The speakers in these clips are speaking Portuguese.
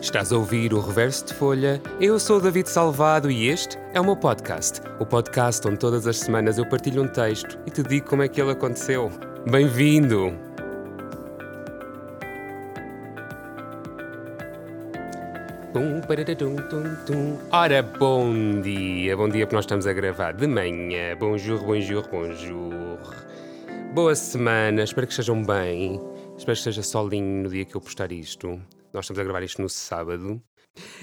Estás a ouvir o Reverso de Folha? Eu sou David Salvado e este é o meu podcast. O podcast onde todas as semanas eu partilho um texto e te digo como é que ele aconteceu. Bem-vindo! Ora, bom dia! Bom dia porque nós estamos a gravar de manhã. Bonjour, bonjour, bonjour. Boa semana, espero que estejam bem. Espero que esteja solinho no dia que eu postar isto. Nós estamos a gravar isto no sábado.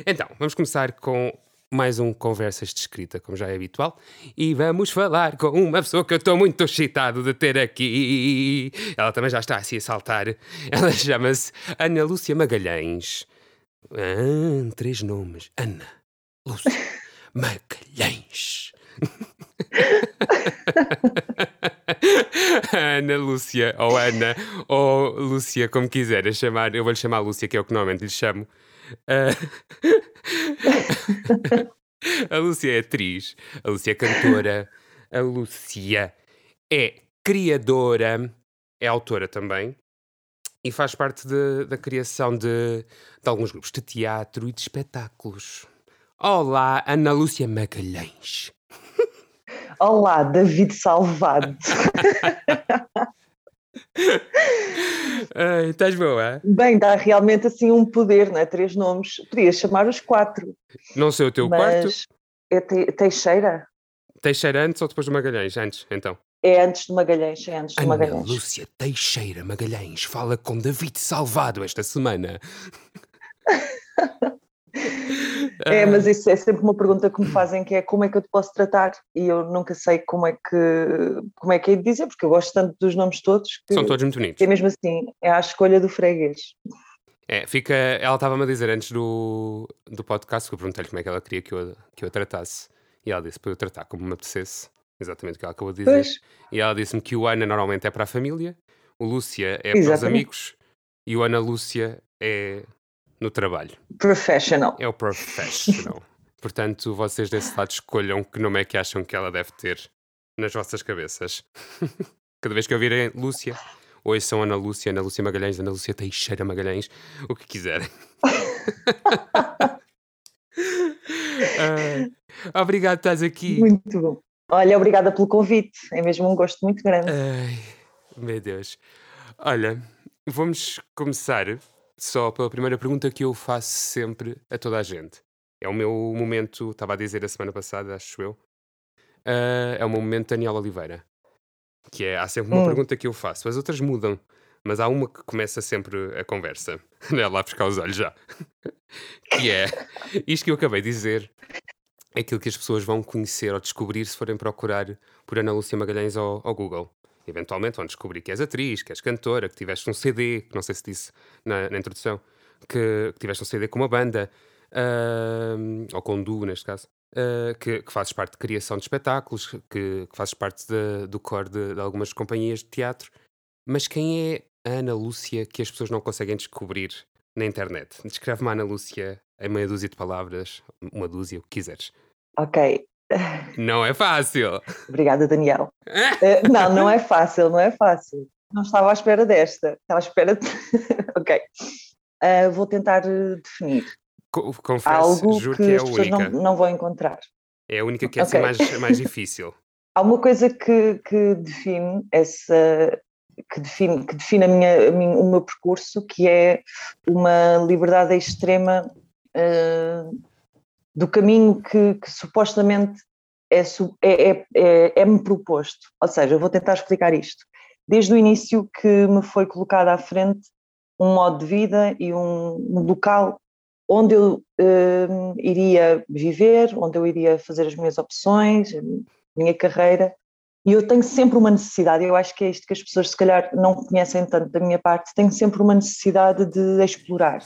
Então, vamos começar com mais um Conversas de Escrita, como já é habitual. E vamos falar com uma pessoa que eu estou muito excitado de ter aqui. Ela também já está assim a saltar. Ela chama-se Ana Lúcia Magalhães. Ah, três nomes. Ana Lúcia Magalhães. Ana Lúcia, ou Ana, ou Lúcia, como quiseres chamar. Eu vou-lhe chamar Lúcia, que é o que normalmente lhe chamo. Uh... a Lúcia é atriz, a Lúcia é cantora, a Lúcia é criadora, é autora também. E faz parte de, da criação de, de alguns grupos de teatro e de espetáculos. Olá, Ana Lúcia Magalhães. Olá, David Salvado. Ai, estás boa? Bem, dá realmente assim um poder, não é? Três nomes. Podias chamar os quatro. Não sei o teu quarto. É te Teixeira? Teixeira antes ou depois do Magalhães? Antes, então. É antes do Magalhães, é antes do Ana Magalhães. Lúcia Teixeira Magalhães fala com David Salvado esta semana. É, mas isso é sempre uma pergunta que me fazem que é como é que eu te posso tratar e eu nunca sei como é que como é que é de dizer, porque eu gosto tanto dos nomes todos que São todos muito bonitos. é mesmo assim, é a escolha do freguês. É, fica. Ela estava-me a dizer antes do, do podcast que eu perguntei-lhe como é que ela queria que eu, que eu a tratasse. E ela disse para eu tratar como me apetecesse. Exatamente o que ela acabou de dizer. Pois. E ela disse-me que o Ana normalmente é para a família, o Lúcia é para os Exatamente. amigos e o Ana Lúcia é no trabalho. Professional. É o professional. Portanto, vocês desse lado escolham que nome é que acham que ela deve ter nas vossas cabeças. Cada vez que ouvirem Lúcia, hoje são Ana Lúcia, Ana Lúcia Magalhães, Ana Lúcia Teixeira Magalhães, o que quiserem. Ah, obrigado estás aqui. Muito bom. Olha, obrigada pelo convite. É mesmo um gosto muito grande. Ai, meu Deus. Olha, vamos começar só pela primeira pergunta que eu faço sempre a toda a gente. É o meu momento, estava a dizer a semana passada, acho eu. ah, é o meu momento Daniel Oliveira. Que é, há sempre uma Hum. pergunta que eu faço, as outras mudam, mas há uma que começa sempre a conversa. Não é lá buscar os olhos já. que é, isto que eu acabei de dizer, é aquilo que as pessoas vão conhecer ou descobrir se forem procurar por Ana Lúcia Magalhães ao, ao Google. Eventualmente vão descobrir que és atriz, que és cantora, que tiveste um CD, que não sei se disse na, na introdução, que, que tiveste um CD com uma banda, ahm, ou com um duo neste caso, ah, que, que fazes parte de criação de espetáculos, que, que fazes parte de- do core de, de algumas companhias de teatro. Mas quem é a Ana Lúcia que as pessoas não conseguem descobrir na internet? Descreve-me a Ana Lúcia em meia dúzia de palavras, uma dúzia, o que quiseres. Ok. Não é fácil! Obrigada, Daniel. Eh, não, não é fácil, não é fácil. Não estava à espera desta. Estava à espera de... ok. Eh, vou tentar eh, definir Co- Confesso, algo juro que, que, é as pessoas única. não, não vão encontrar. É a única que é assim Ok. mais, mais difícil. Há uma coisa que, que define essa que define, que define a minha, a minha- o meu percurso, que é uma liberdade extrema eh, do caminho que, que supostamente é, é, é, é, é-me proposto. Ou seja, eu vou tentar explicar isto. Desde o início que me foi colocado à frente um modo de vida e um, um local onde eu eh, iria viver, onde eu iria fazer as minhas opções, a minha carreira, e eu tenho sempre uma necessidade, eu acho que é isto que as pessoas se calhar não conhecem tanto da minha parte, tenho sempre uma necessidade de explorar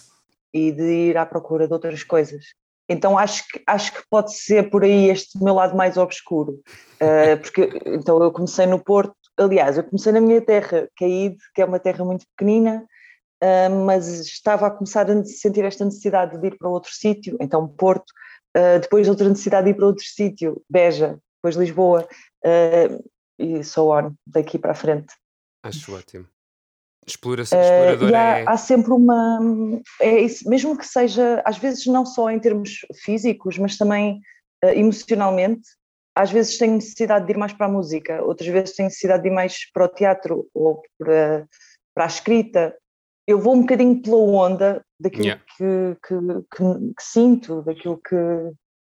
e de ir à procura de outras coisas. Então acho que, acho que pode ser por aí este meu lado mais obscuro, Eh, porque então eu comecei no Porto, aliás, eu comecei na minha terra, Caíde, que é uma terra muito pequenina, Uh, mas estava a começar a sentir esta necessidade de ir para outro sítio, então Porto, uh, depois outra necessidade de ir para outro sítio, Beja, depois Lisboa, uh, e so on, daqui para a frente. Acho ótimo. Explora Uh, explorador e há, é. há sempre uma. É isso, mesmo que seja, às vezes, não só em termos físicos, mas também uh, emocionalmente, às vezes tenho necessidade de ir mais para a música, outras vezes tenho necessidade de ir mais para o teatro ou para, para a escrita. Eu vou um bocadinho pela onda daquilo Yeah. que, que, que- que sinto, daquilo que,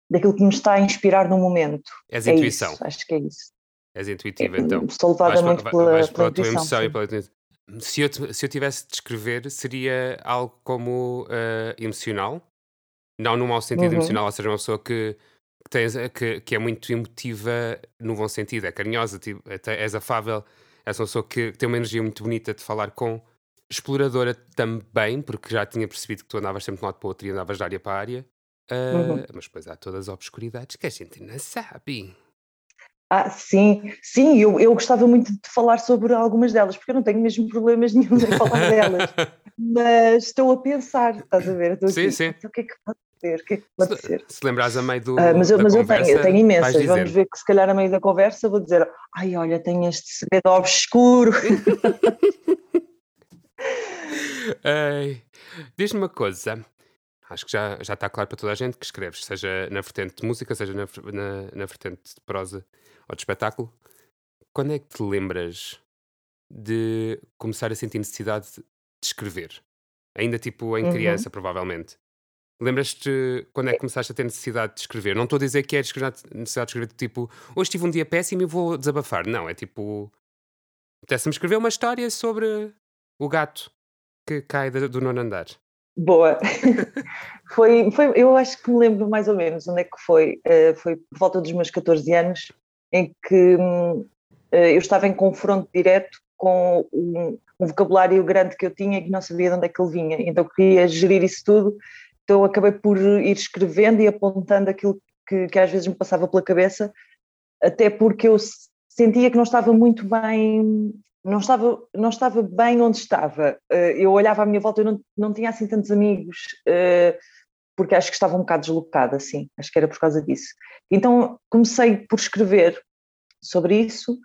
daquilo que me está a inspirar no momento. És É intuição. isso, acho que é isso. És intuitiva, então. Sou levada Vais, muito vai- pela, vais pela pela tua intuição. emoção e sim. pela tua- Se eu, se eu tivesse de descrever, seria algo como eh, emocional, não no mau sentido Uhum. emocional, ou seja, uma pessoa que, que, tens- que, que é muito emotiva no bom sentido, é carinhosa, tipo, és afável, és uma pessoa que tem uma energia muito bonita de falar com, exploradora também, porque já tinha percebido que tu andavas sempre de um lado para o outro e andavas de área para área, eh, Uhum. mas depois há todas as obscuridades que a gente não sabe. Ah, sim, sim, eu, eu gostava muito de falar sobre algumas delas, porque eu não tenho mesmo problemas nenhum em falar delas, mas estou a pensar, estás a ver? Estou Sim, aqui, sim. então o que é que pode ser? O que é que pode Se, ser? se lembrares a meio do, Ah, mas eu, mas eu conversa, tenho, eu tenho imensas. Vamos ver que se calhar a meio da conversa vou dizer, ai, olha, tenho este segredo obscuro. Diz-me uma coisa. Acho que já, já está claro para toda a gente que escreves, seja na vertente de música, seja na, na, na vertente de prosa ou de espetáculo. Quando é que te lembras de começar a sentir necessidade de escrever? Ainda tipo em Uhum. criança, provavelmente. Lembras-te quando é que começaste a ter necessidade de escrever? Não estou a dizer que é necessidade de escrever tipo hoje tive um dia péssimo e vou desabafar. Não, é tipo. Apetece-me escrever uma história sobre o gato que cai do nono andar. Boa. foi, foi, eu acho que me lembro mais ou menos onde é que foi. Eh, foi por volta dos meus 14 anos, em que eh, eu estava em confronto direto com um, um vocabulário grande que eu tinha e que não sabia de onde é que ele vinha. Então queria gerir isso tudo. Então acabei por ir escrevendo e apontando aquilo que, que às vezes me passava pela cabeça, até porque eu sentia que não estava muito bem não estava, não estava bem onde estava. Eh, eu olhava à minha volta, eu não, não tinha assim tantos amigos, eh, porque acho que estava um bocado deslocada, assim, acho que era por causa disso. Então comecei por escrever sobre isso.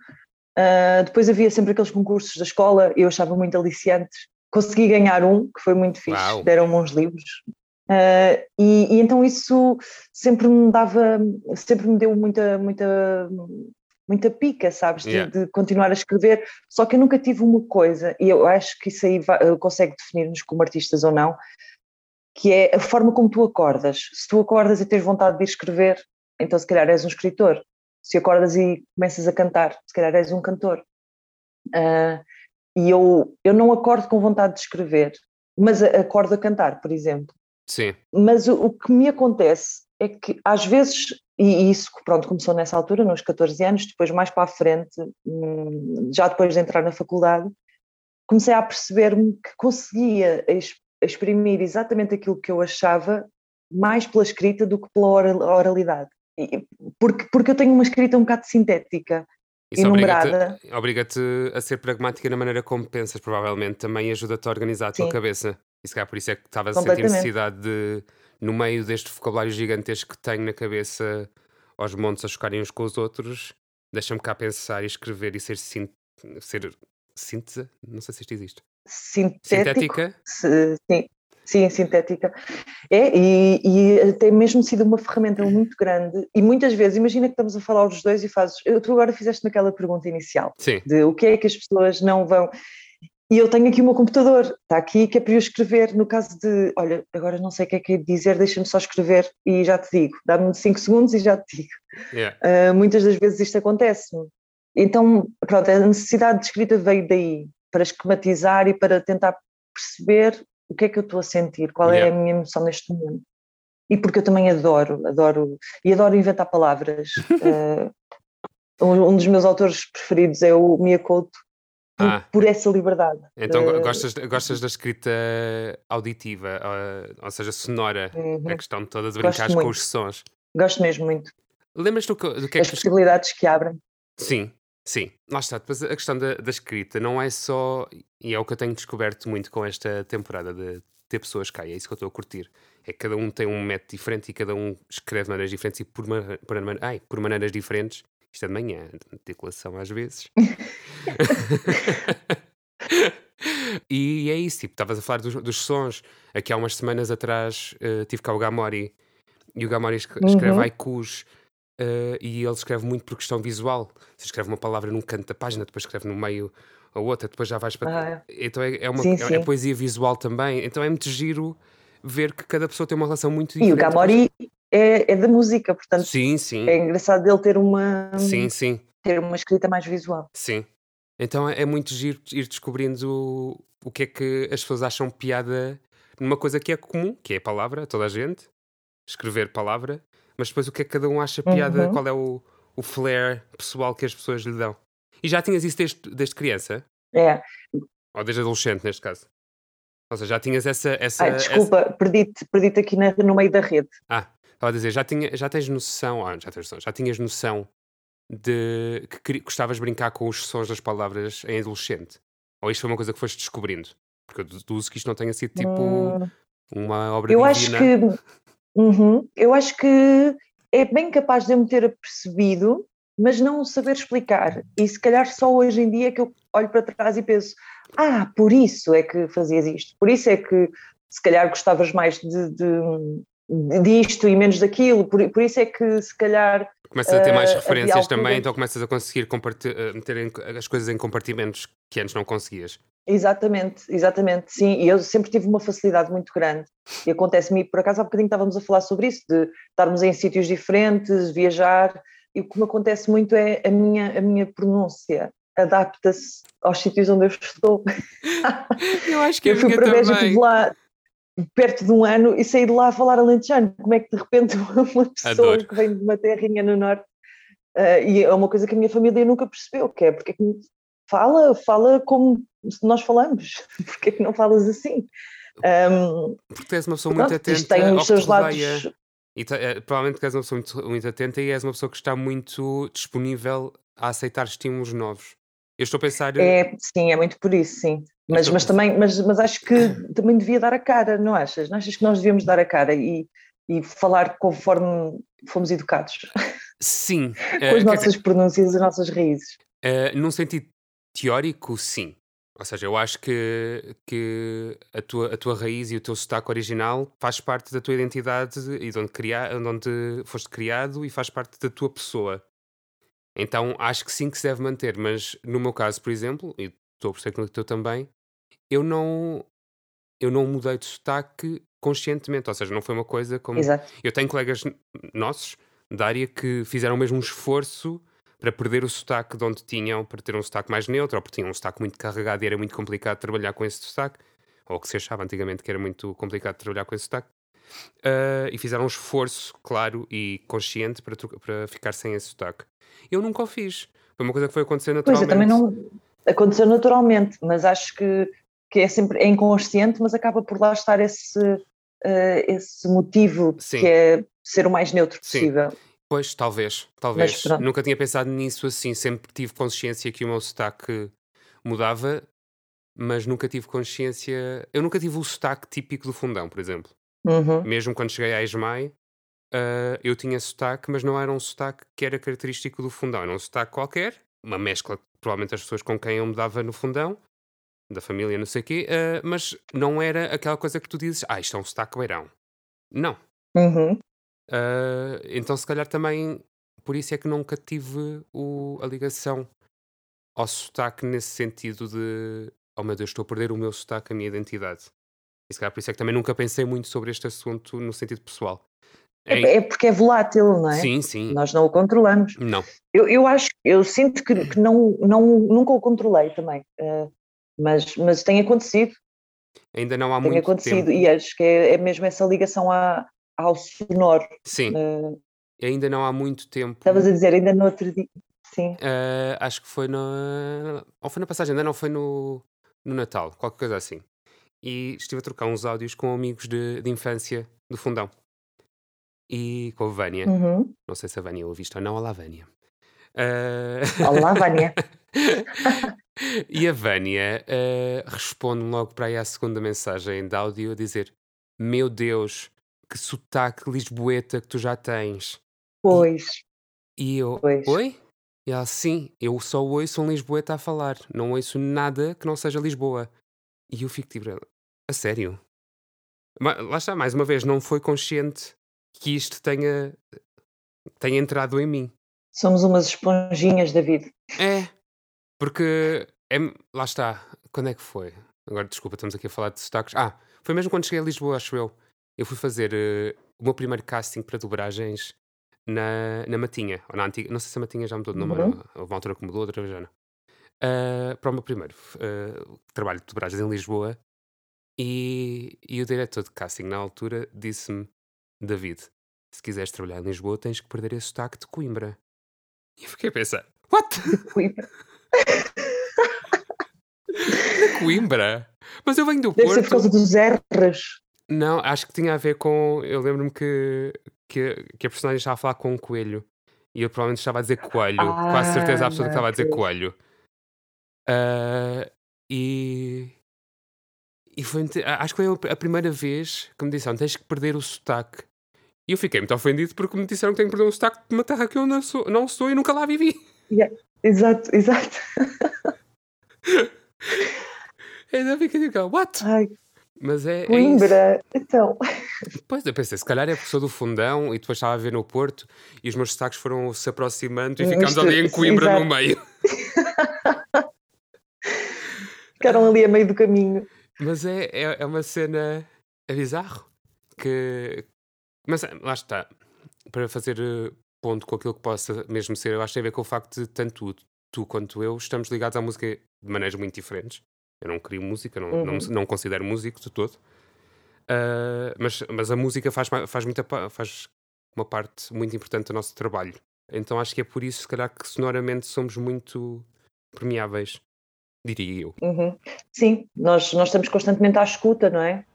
Ah, depois havia sempre aqueles concursos da escola, eu achava muito aliciantes. Consegui ganhar um, que foi muito fixe, Uau. deram-me uns livros. E, e então isso sempre me dava, sempre me deu muita, muita, muita pica, sabes, de, Yeah. de continuar a escrever. Só que eu nunca tive uma coisa, e eu acho que isso aí vai- consegue definir-nos como artistas ou não, que é a forma como tu acordas. Se tu acordas e tens vontade de escrever, então se calhar és um escritor. Se acordas e começas a cantar, se calhar és um cantor. Ah, e eu, eu não acordo com vontade de escrever, mas acordo a cantar, por exemplo. Sim, Mas o, o que me acontece é que às vezes, e isso pronto, começou nessa altura, nos 14 anos, depois mais para a frente, hum, já depois de entrar na faculdade, comecei a perceber-me que conseguia ex- exprimir exatamente aquilo que eu achava mais pela escrita do que pela oral- oralidade. Porque, porque eu tenho uma escrita um bocado sintética, isso enumerada. obriga-te a ser pragmática na maneira como pensas, provavelmente. Também ajuda-te a organizar a tua Sim. cabeça. E se calhar por isso é que estavas a sentir necessidade de, no meio deste vocabulário gigantesco que tenho na cabeça, aos montes a chocarem uns com os outros, deixa-me cá pensar e escrever e ser, sin ser síntese? Não sei se isto existe. Sintético, Sintética? se- sim, sim, sintética. É, e, e tem mesmo sido uma ferramenta muito grande. E muitas vezes, imagina que estamos a falar os dois e fazes. eu- Tu agora fizeste naquela pergunta inicial Sim, de o que é que as pessoas não vão. E eu tenho aqui o meu computador, está aqui que é para eu escrever. No caso de, olha, agora não sei o que é que é dizer, deixa-me só escrever e já te digo. Dá-me 5 segundos e já te digo. yeah. Uh, muitas das vezes isto acontece-me. Então, pronto, a necessidade de escrita veio daí, para esquematizar e para tentar perceber o que é que eu estou a sentir, qual é Yeah. a minha emoção neste momento. E porque eu também adoro, adoro, e adoro inventar palavras. Uh, um, um dos meus autores preferidos é o Mia Couto, por, Ah. por essa liberdade. Então Uh, gostas, gostas da escrita auditiva, ah, ou seja, sonora, uhum, a questão toda de brincar com os sons. Gosto mesmo muito. Lembras-te do, que- do que é As que tu possibilidades que abrem. Sim, sim. Lá está. Depois a questão da, da escrita não é só. E é o que eu tenho descoberto muito com esta temporada de ter pessoas cá. E é isso que eu estou a curtir. É que cada um tem um método diferente e cada um escreve de maneiras diferentes e por, por, ai, por maneiras diferentes. Isto é de manhã, articulação às vezes. E é isso, tipo, estavas a falar dos, dos sons. Aqui há umas semanas atrás uh, tive cá o Gamori e o Gamori escreve uhum. haikus uh, e ele escreve muito por questão visual. Você escreve uma palavra num canto da página, depois escreve no meio a outra, depois já vais para. Ah, é. então é, é uma sim, é, sim. é, poesia visual também. Então é muito giro ver que cada pessoa tem uma relação muito diferente. E o Gamori é, é da música, portanto. Sim, sim. É engraçado dele ter uma. Sim, sim. Ter uma escrita mais visual. Sim. Então é, é muito giro ir descobrindo o, o que é que as pessoas acham piada numa coisa que é comum, que é a palavra, toda a gente, escrever palavra, mas depois o que é que cada um acha piada, uhum. qual é o, o flair pessoal que as pessoas lhe dão. E já tinhas isso desde, desde criança? É. Ou desde adolescente, neste caso? Ou seja, já tinhas essa. essa Ai, desculpa, essa... perdi-te perdi aqui na, no meio da rede. Ah, estava a dizer, já, tinha, já tens noção, ah, já, tens noção já tinhas noção de que gostavas de brincar com os sons das palavras em adolescente? Ou isto foi uma coisa que foste descobrindo? Porque eu deduzo que isto não tenha sido tipo hum, uma obra eu divina. Acho que, uhum, eu acho que é bem capaz de eu me ter apercebido, mas não saber explicar. E se calhar só hoje em dia é que eu olho para trás e penso: ah, por isso é que fazias isto, por isso é que se calhar gostavas mais de, de, disto e menos daquilo, por, por isso é que se calhar. Começas a ter mais uh, referências também, então começas a conseguir uh, meter as coisas em compartimentos que antes não conseguias. Exatamente, exatamente, sim. E eu sempre tive uma facilidade muito grande. E acontece-me, por acaso há bocadinho estávamos a falar sobre isso, de estarmos em sítios diferentes, viajar, e o que me acontece muito é a minha, a minha pronúncia adapta-se aos sítios onde eu estou. Eu acho que eu fui para Beja, estive lá perto de um ano e saí de lá a falar alentejano. Como é que de repente uma pessoa Adoro. que vem de uma terrinha no norte uh, e é uma coisa que a minha família nunca percebeu, que é porque é que fala, fala como nós falamos, porque é que não falas assim? Um, porque és uma pessoa muito atenta tem os seus lados... E é, provavelmente és uma pessoa muito, muito atenta e és uma pessoa que está muito disponível a aceitar estímulos novos. Eu estou a pensar. É, sim, é muito por isso, sim. Mas, mas também, mas, mas acho que também devia dar a cara, não achas? Não achas que nós devíamos dar a cara e, e falar conforme fomos educados? Sim. Com as nossas dizer, pronúncias, as nossas raízes. Uh, num sentido teórico, sim. Ou seja, eu acho que, que a, tua, a tua raiz e o teu sotaque original faz parte da tua identidade e de onde, criar, de onde foste criado e faz parte da tua pessoa. Então acho que sim que se deve manter, mas no meu caso, por exemplo, e estou a perceber que no teu também, eu não, eu não mudei de sotaque conscientemente, ou seja, não foi uma coisa como. Exato. Eu tenho colegas nossos da área que fizeram mesmo um esforço para perder o sotaque de onde tinham, para ter um sotaque mais neutro, ou porque tinham um sotaque muito carregado e era muito complicado trabalhar com esse sotaque, ou que se achava antigamente que era muito complicado trabalhar com esse sotaque. Uh, e fizeram um esforço claro e consciente para, para ficar sem esse sotaque. Eu nunca o fiz. Foi uma coisa que foi acontecer naturalmente. Pois, eu também não. Aconteceu naturalmente, mas acho que, que é sempre é inconsciente, mas acaba por lá estar esse, uh, esse motivo Sim. que é ser o mais neutro possível. Sim. Pois, talvez, talvez. Nunca tinha pensado nisso assim. Sempre tive consciência que o meu sotaque mudava, mas nunca tive consciência. Eu nunca tive o sotaque típico do fundão, por exemplo. Uhum. Mesmo quando cheguei à ESMAI, Uh, eu tinha sotaque, mas não era um sotaque que era característico do fundão, era um sotaque qualquer, uma mescla, provavelmente as pessoas com quem eu me dava no fundão, da família, não sei o quê, uh, mas não era aquela coisa que tu dizes, ah, isto é um sotaque beirão. Não. Uhum. Uh, então, se calhar também por isso é que nunca tive o, a ligação ao sotaque nesse sentido de, oh meu Deus, estou a perder o meu sotaque, a minha identidade. E se calhar por isso é que também nunca pensei muito sobre este assunto no sentido pessoal. É, é, porque é volátil, não é? Sim, sim. Nós não o controlamos. Não. Eu, eu acho, eu sinto que, que não, não, nunca o controlei também, uh, mas, mas tem acontecido. Ainda não há tem muito acontecido tempo. e acho que é, é mesmo essa ligação à, ao sonoro. Sim. Uh, ainda não há muito tempo. Estavas a dizer, ainda no outro dia. Sim. Uh, acho que foi na. Ou foi na passagem, ainda não foi no, no Natal, qualquer coisa assim. E estive a trocar uns áudios com amigos de, de infância do fundão e com a Vânia. Uhum. Não sei se a Vânia ouviu isto ou não. Olá, Vânia. Uh... Olá, Vânia. e a Vânia uh, responde logo para aí à segunda mensagem de áudio a dizer: Meu Deus, que sotaque lisboeta que tu já tens. Pois. E, e eu, pois. oi? E ela, sim, eu só ouço um lisboeta a falar, não ouço nada que não seja Lisboa. E eu fico tipo, a sério? Ma- Lá está, mais uma vez, não foi consciente que isto tenha, tenha entrado em mim. Somos umas esponjinhas da vida. É, porque é, lá está, quando é que foi? Agora desculpa, estamos aqui a falar de sotaques. Ah, foi mesmo quando cheguei a Lisboa, acho eu. Eu fui fazer eh, o meu primeiro casting para dobragens na, na Matinha, ou na antiga, não sei se a Matinha já mudou de nome, Uhum. houve uma altura que mudou, outra vez já não. Ah, para o meu primeiro ah, trabalho de dobragens em Lisboa, e, e o diretor de casting na altura disse-me: David, se quiseres trabalhar em Lisboa, tens que perder esse sotaque de Coimbra. E eu fiquei a pensar: What? Coimbra. De Coimbra? Mas eu venho do Deve ser por Porto. causa dos R's. Não, acho que tinha a ver com. Eu lembro-me que, que, que a personagem estava a falar com um coelho e eu provavelmente estava a dizer coelho. Quase certeza Ah, absoluta que estava a dizer coelho. Ah, e. E foi. Acho que foi a primeira vez que me disseram: tens que perder o sotaque. E eu fiquei muito ofendido porque me disseram que tenho que perder o sotaque de uma terra que eu não sou, não sou e nunca lá vivi. Exato, exato. Ainda fiquei tipo, what? Ai, Mas é. é. Coimbra. Então, Pois, eu pensei, se calhar é porque sou do fundão e depois estava a ver no Porto e os meus sotaques foram se aproximando e ficámos ali em Coimbra no exato. meio. ficaram ali a meio do caminho. Mas é, é, é uma cena. É bizarro. Que. Mas lá está. Para fazer eh, ponto com aquilo que possa mesmo ser, eu acho que tem a ver com o facto de tanto tu, tu quanto eu estamos ligados à música de maneiras muito diferentes. Eu não crio música, não, não, Uhum. não me considero músico de todo. Ah, mas, mas a música faz, faz, muita, faz uma parte muito importante do nosso trabalho. Então acho que é por isso, se calhar, que sonoramente somos muito permeáveis, diria eu. Uhum. Sim, nós, nós estamos constantemente à escuta, não é?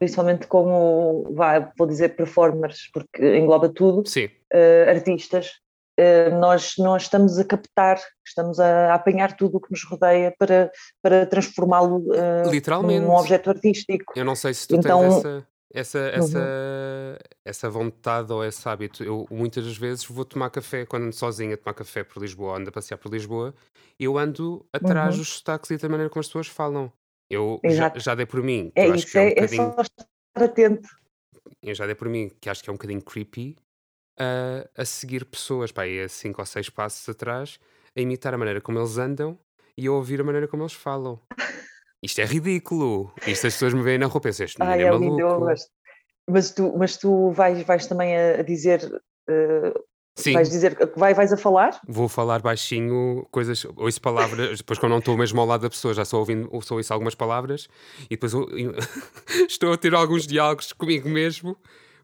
Principalmente como, vá, vou dizer performers, porque engloba tudo, eh, artistas. Eh, nós, nós estamos a captar, estamos a, a apanhar tudo o que nos rodeia para, para transformá-lo eh, literalmente. num objeto artístico. Eu não sei se tu Então- tens essa, essa, Uhum. essa, essa vontade ou esse hábito. Eu muitas das vezes vou tomar café, quando ando sozinha a tomar café por Lisboa, ando a passear por Lisboa, eu ando atrás Uhum. dos sotaques e da maneira como as pessoas falam. Eu já, já dei por mim, É isso, que é um é, é bocadinho, só estar atento. eu já dei por mim, que acho que é um bocadinho creepy, a, a seguir pessoas, pá, aí a cinco ou seis passos atrás, a imitar a maneira como eles andam e a ouvir a maneira como eles falam. Isto é ridículo. Isto as pessoas me veem na rua e pensam, este Ai, é é lindo, maluco. gosto. Mas tu, mas tu vais, vais também a, a dizer, eh, Sim, vais dizer, vai, vais a falar? vou falar baixinho coisas, ouço palavras, depois quando não estou mesmo ao lado da pessoa, já estou ouvindo, ou só ouço algumas palavras e depois eu- eu- estou a ter alguns diálogos comigo mesmo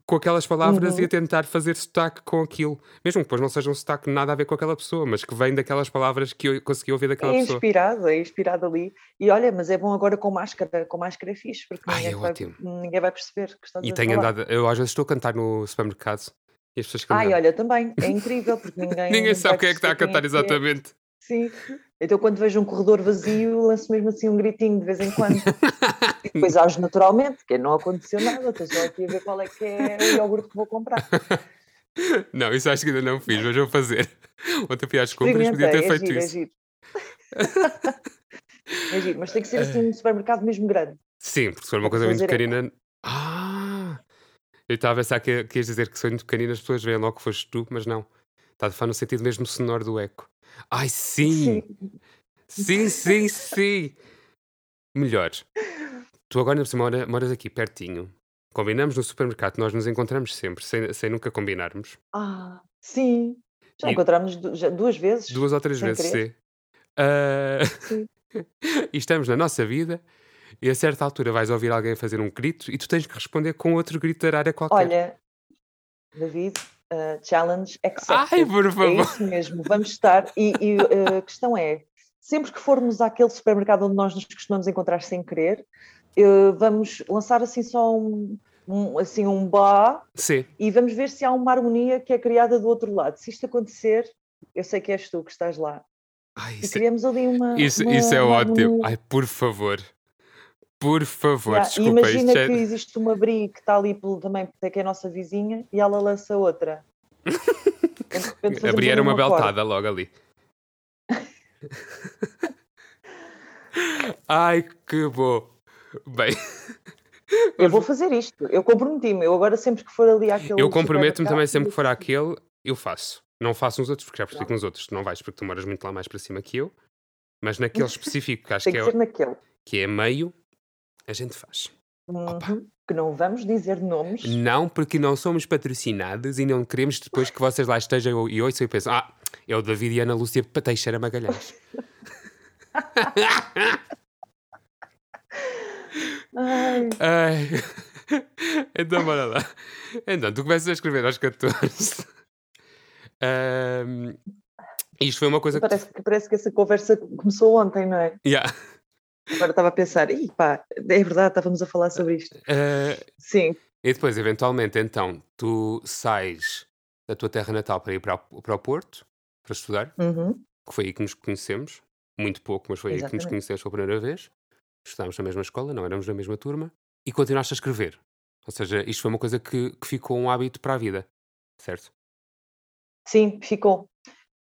com aquelas palavras Uhum. e a tentar fazer sotaque com aquilo, mesmo que depois não seja um sotaque nada a ver com aquela pessoa, mas que vem daquelas palavras que eu consegui ouvir daquela É pessoa. inspirado, é inspirado ali. E olha, mas é bom agora com máscara, com máscara é fixe, porque Ai, ninguém, é vai, ninguém vai perceber que estás E a tenho falar. andado, eu às vezes estou a cantar no supermercado e as pessoas Ai, olha, também, é incrível, porque ninguém. Ninguém sabe quem é que está a perceber cantar é é. exatamente. Sim. Então, quando vejo um corredor vazio, lanço mesmo assim um gritinho de vez em quando. E depois ajo naturalmente, que não aconteceu nada, estou só aqui a ver qual é que é o iogurte que vou comprar. Não, isso acho que ainda não fiz, mas vou fazer. Ontem fui às compras, podia ter é feito giro, é isso. giro. É giro, mas tem que ser assim um supermercado mesmo grande. Sim, porque se for uma Para coisa muito pequenina. Eu estava a pensar que, que ias dizer que sou muito pequenina, as pessoas veem logo que foste tu, mas não. Está a falar no sentido mesmo sonoro do eco. Ai, sim! Sim, sim, sim! Melhor. Tu agora, por mora- moras aqui pertinho. Combinamos no supermercado, nós nos encontramos sempre, sem, sem nunca combinarmos. Ah, sim. Já E- encontramos duas vezes. Duas ou três vezes, querer. sim. Ah, Sim. e estamos na nossa vida e a certa altura vais ouvir alguém fazer um grito e tu tens que responder com outro grito da área qualquer. Olha, David, uh, challenge accepted. Ai, por É favor! isso mesmo, vamos estar. E, e, uh, a questão é: sempre que formos àquele supermercado onde nós nos costumamos encontrar sem querer, uh, vamos lançar assim só um, um, assim, um bá Sim, e vamos ver se há uma harmonia que é criada do outro lado. Se isto acontecer, eu sei que és tu que estás lá. Ai, E é- criamos ali uma. isso, uma- isso é uma ótimo. harmonia. Ai, por favor. Por favor, Yeah, desculpa. imagina Isto é... que existe uma Bri que está ali pelo, também, porque é que é a nossa vizinha, e ela lança outra. Então, fazemos Abrir ali uma corda. beltada logo ali. Ai, que bom. Bem, Eu vou fazer isto. Eu comprometi-me. Eu agora sempre que for ali àquele eu comprometo-me também sempre que for àquele, eu faço. Não faço nos outros, porque já percebi que nos outros tu não vais, porque tu moras muito lá mais para cima que eu. Mas naquele específico, que acho que que é, naquele. que é meio, a gente faz. Uhum. Que não vamos dizer nomes. Não, porque não somos patrocinados e não queremos depois que vocês lá estejam e ouçam e pensam: ah, é o David e a Ana Lúcia Teixeira Magalhães. Ai, Ai. então, bora lá. Então, tu começas a escrever aos 14. Ahm, isto foi uma coisa que. parece, que parece que essa conversa começou ontem, não é? Yeah. Agora estava a pensar, Ih, pá, é verdade, estávamos a falar sobre isto. Ah, Sim, e depois, eventualmente, então, tu sais da tua terra natal para ir para o, para o Porto para estudar, uhum. que foi aí que nos conhecemos. Muito pouco, mas foi aí que nos Exatamente. conhecemos pela primeira vez. Estudámos na mesma escola, não éramos na mesma turma. E continuaste a escrever. Ou seja, isto foi uma coisa que, que ficou um hábito para a vida. Certo? sim, ficou.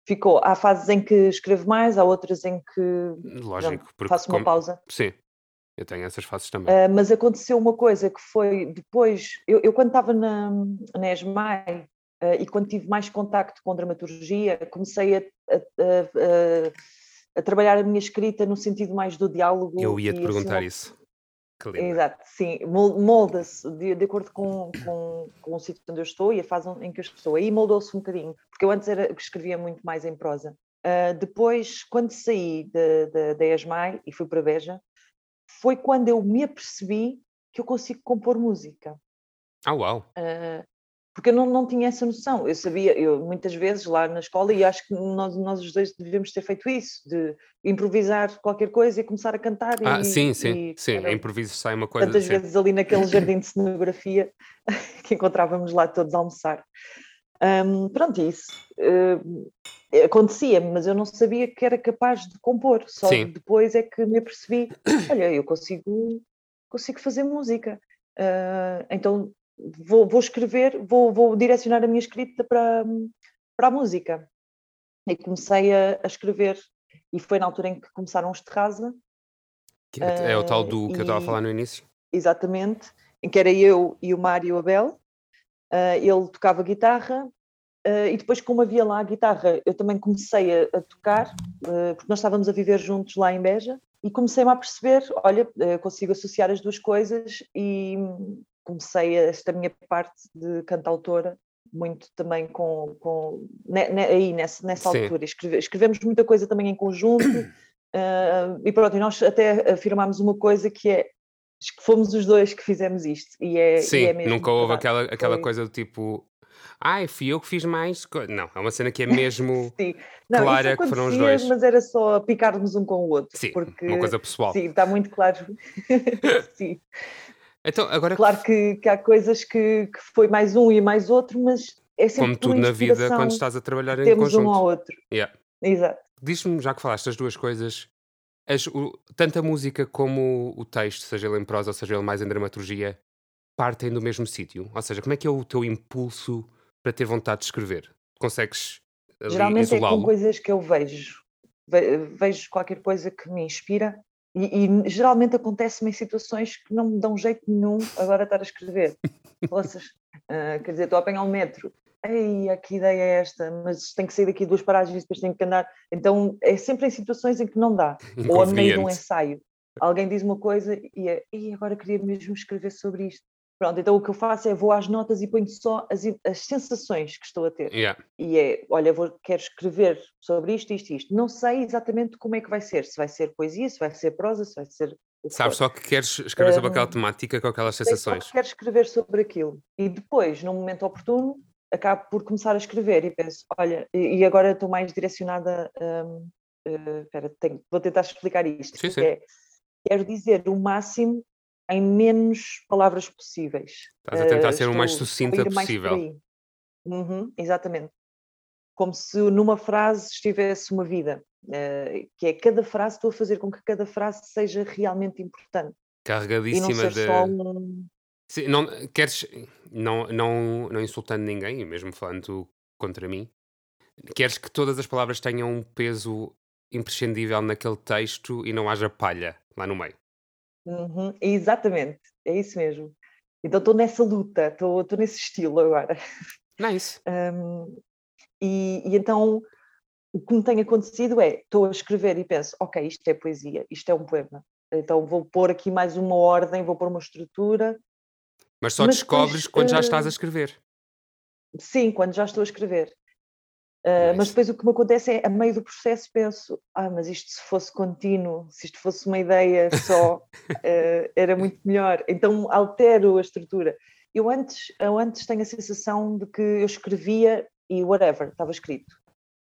Ficou. Há fases em que escrevo mais, há outras em que Lógico. Porque faço uma como- pausa. Sim, eu tenho essas fases também. Ah, mas aconteceu uma coisa que foi depois, eu, eu quando estava na, na ESMAI ah, e quando tive mais contacto com dramaturgia, comecei a, a- a- a- trabalhar a minha escrita no sentido mais do diálogo. eu ia te assim, perguntar uma- isso. Que lindo. Exato, sim, mol- molda-se de, de acordo com, com, com o sítio onde eu estou e a fase em que eu estou. Aí moldou-se um bocadinho, porque eu antes era, escrevia muito mais em prosa. Ah, depois, quando saí da- ESMAI e fui para Beja, foi quando eu me apercebi que eu consigo compor música. Ah, uau. Ah, porque eu não, não tinha essa noção. Eu sabia, eu muitas vezes lá na escola, e acho que nós, nós os dois devíamos ter feito isso, de improvisar qualquer coisa e começar a cantar. Ah, e, sim, sim. e sim, era improviso sai uma coisa. tantas sim. vezes ali naquele jardim de cenografia que encontrávamos lá todos a almoçar. Hum, pronto, é isso eh, acontecia, mas eu não sabia que era capaz de compor. Só Sim. depois é que me apercebi: olha, eu consigo, consigo fazer música. Ah, então vou, vou escrever, vou, vou direcionar a minha escrita para, para a música. E comecei a, a escrever. E foi na altura em que começaram os Terrasa, Que é, é o tal Ah, do que eu estava a e- falar no início. exatamente, em que era eu e o Mário Abel. Ah, ele tocava guitarra ah, e depois, como havia lá a guitarra, eu também comecei a, a tocar, ah, porque nós estávamos a viver juntos lá em Beja, e comecei-me a perceber: olha, eh, consigo associar as duas coisas e comecei esta minha parte de cantautora. Muito também com, com ne- ne- aí nessa, nessa Sim. altura. Escreve- escrevemos muita coisa também em conjunto, ah, e pronto, e nós até afirmámos uma coisa que é que fomos os dois que fizemos isto. E é, e Sim, é mesmo nunca houve verdade. aquela, aquela Foi- coisa do tipo. Ai, fui eu que fiz mais. co-". Não, é uma cena que é mesmo. Sim. Não, Clara que foram os dois. mas era só picarmos um com o outro. Sim, porque, uma coisa pessoal. Sim, está muito claro. sim. Então, agora Claro que, que há coisas que, que foi mais um e mais outro, mas é sempre como tudo na vida, quando estás a trabalhar em temos um conjunto. ao outro. Yeah. Exato. Diz-me, já que falaste das duas coisas, as- o- tanto a música como o texto, seja ele em prosa ou seja ele mais em dramaturgia, partem do mesmo sítio? Ou seja, como é que é o teu impulso para ter vontade de escrever? Consegues Geralmente é com coisas que eu vejo. Ve- Vejo qualquer coisa que me inspira e, e geralmente acontece-me em situações que não me dão jeito nenhum agora estar a escrever. Poças, ah, quer dizer, estou a apanhar um metro. Ei, que ideia é esta? Mas tem que sair daqui duas paragens e depois tenho que andar. Então é sempre em situações em que não dá. Ou a meio de um ensaio. Alguém diz uma coisa e é, e agora queria mesmo escrever sobre isto. Pronto, então o que eu faço é vou às notas e ponho só as, as sensações que estou a ter Yeah. e é, olha, vou, quero escrever sobre isto, isto, isto. Não sei exatamente como é que vai ser, se vai ser poesia, se vai ser prosa, se vai ser Sabes só que queres escrever sobre aquela Hum, temática com aquelas Sei só que sensações. quero escrever sobre aquilo. E depois, num momento oportuno, acabo por começar a escrever e penso, olha, e e agora estou mais direcionada, hum, eh, espera, tenho- vou tentar explicar isto, Sim, sim. é, quero dizer o máximo em menos palavras possíveis. Estás a tentar Eh, ser o mais sucinta mais possível. aí. Uhum, exatamente. Como se numa frase estivesse uma vida, eh, que é cada frase, estou a fazer com que cada frase seja realmente importante e não Carregadíssima ser de. só um. Sim, não, queres, não, não, não insultando ninguém, e mesmo falando contra mim, queres que todas as palavras tenham um peso imprescindível naquele texto e não haja palha lá no meio. Uhum, exatamente, é isso mesmo. Então estou nessa luta, estou nesse estilo agora. Nice. Um, e, e, então o que me tem acontecido é, estou a escrever e penso, ok, isto é poesia, isto é um poema. Então vou pôr aqui mais uma ordem, vou pôr uma estrutura. Mas só Mas descobres depois, quando já estás a escrever. Sim, quando já estou a escrever. Uh, mas depois o que me acontece é, a meio do processo, penso: ah, mas isto se fosse contínuo, se isto fosse uma ideia só, uh, era muito melhor. Então altero a estrutura. Eu antes, eu antes tenho a sensação de que eu escrevia e whatever, estava escrito.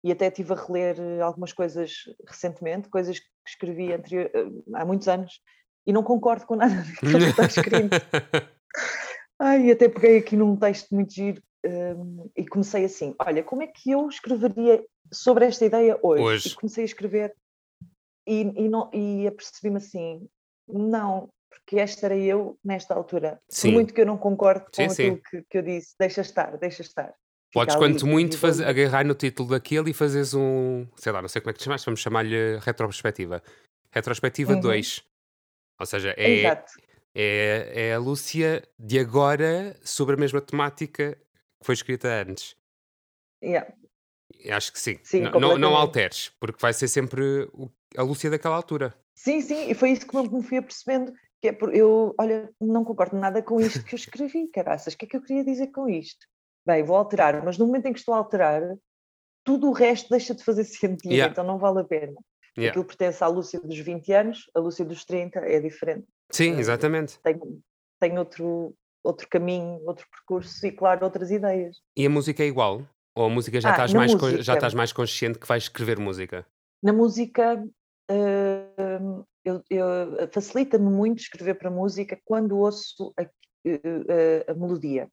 E até estive a reler algumas coisas recentemente, coisas que escrevi entre, há muitos anos, e não concordo com nada daquilo que está escrito. Ai, até peguei aqui num texto muito giro um, e comecei assim: olha, como é que eu escreveria sobre esta ideia hoje? hoje. E comecei a escrever e, e, não, e apercebi-me assim: não, porque esta era eu nesta altura. Sim. Por muito que eu não concorde com sim, aquilo que, que, eu disse, deixa estar, deixa estar. Podes, quanto muito, faz, agarrar no título daquele e fazes um, sei lá, não sei como é que te chamas, vamos chamar-lhe retrospectiva. Retrospectiva 2. Uhum. Ou seja, é, é, é a Lúcia de agora sobre a mesma temática foi escrita antes. Yeah. Acho que sim. sim não, não alteres, porque vai ser sempre a Lúcia daquela altura. Sim, sim, e foi isso que me fui apercebendo. Que é por, eu, olha, não concordo nada com isto que eu escrevi, caraças. O que é que eu queria dizer com isto? Bem, vou alterar, mas no momento em que estou a alterar, tudo o resto deixa de fazer sentido, yeah. então não vale a pena. Yeah. Aquilo pertence à Lúcia dos 20 anos, a Lúcia dos 30 é diferente. Sim, exatamente. Tem, tem outro, outro caminho, outro percurso e, claro, outras ideias. E a música é igual? Ou a música já, ah, estás, mais música, já estás mais consciente que vais escrever música? Na música, uh, eu, eu facilita-me muito escrever para música quando ouço a, a, a, melodia.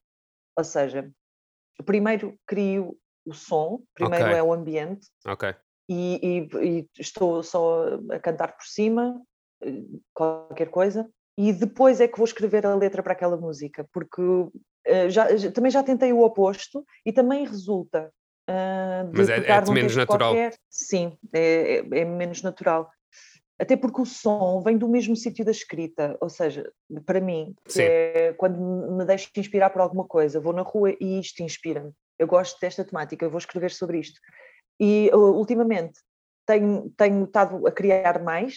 Ou seja, primeiro crio o som, primeiro okay. é o ambiente. Ok. E, e, e, estou só a cantar por cima, eh, qualquer coisa, e depois é que vou escrever a letra para aquela música, porque uh, já, já, também já tentei o oposto e também resulta. Uh, Mas é, é menos natural. Qualquer. Sim, é, é, é, menos natural. Até porque o som vem do mesmo sítio da escrita, ou seja, para mim, é quando me deixo inspirar por alguma coisa, vou na rua e isto inspira-me. Eu gosto desta temática, eu vou escrever sobre isto. E uh, ultimamente tenho, tenho estado a criar mais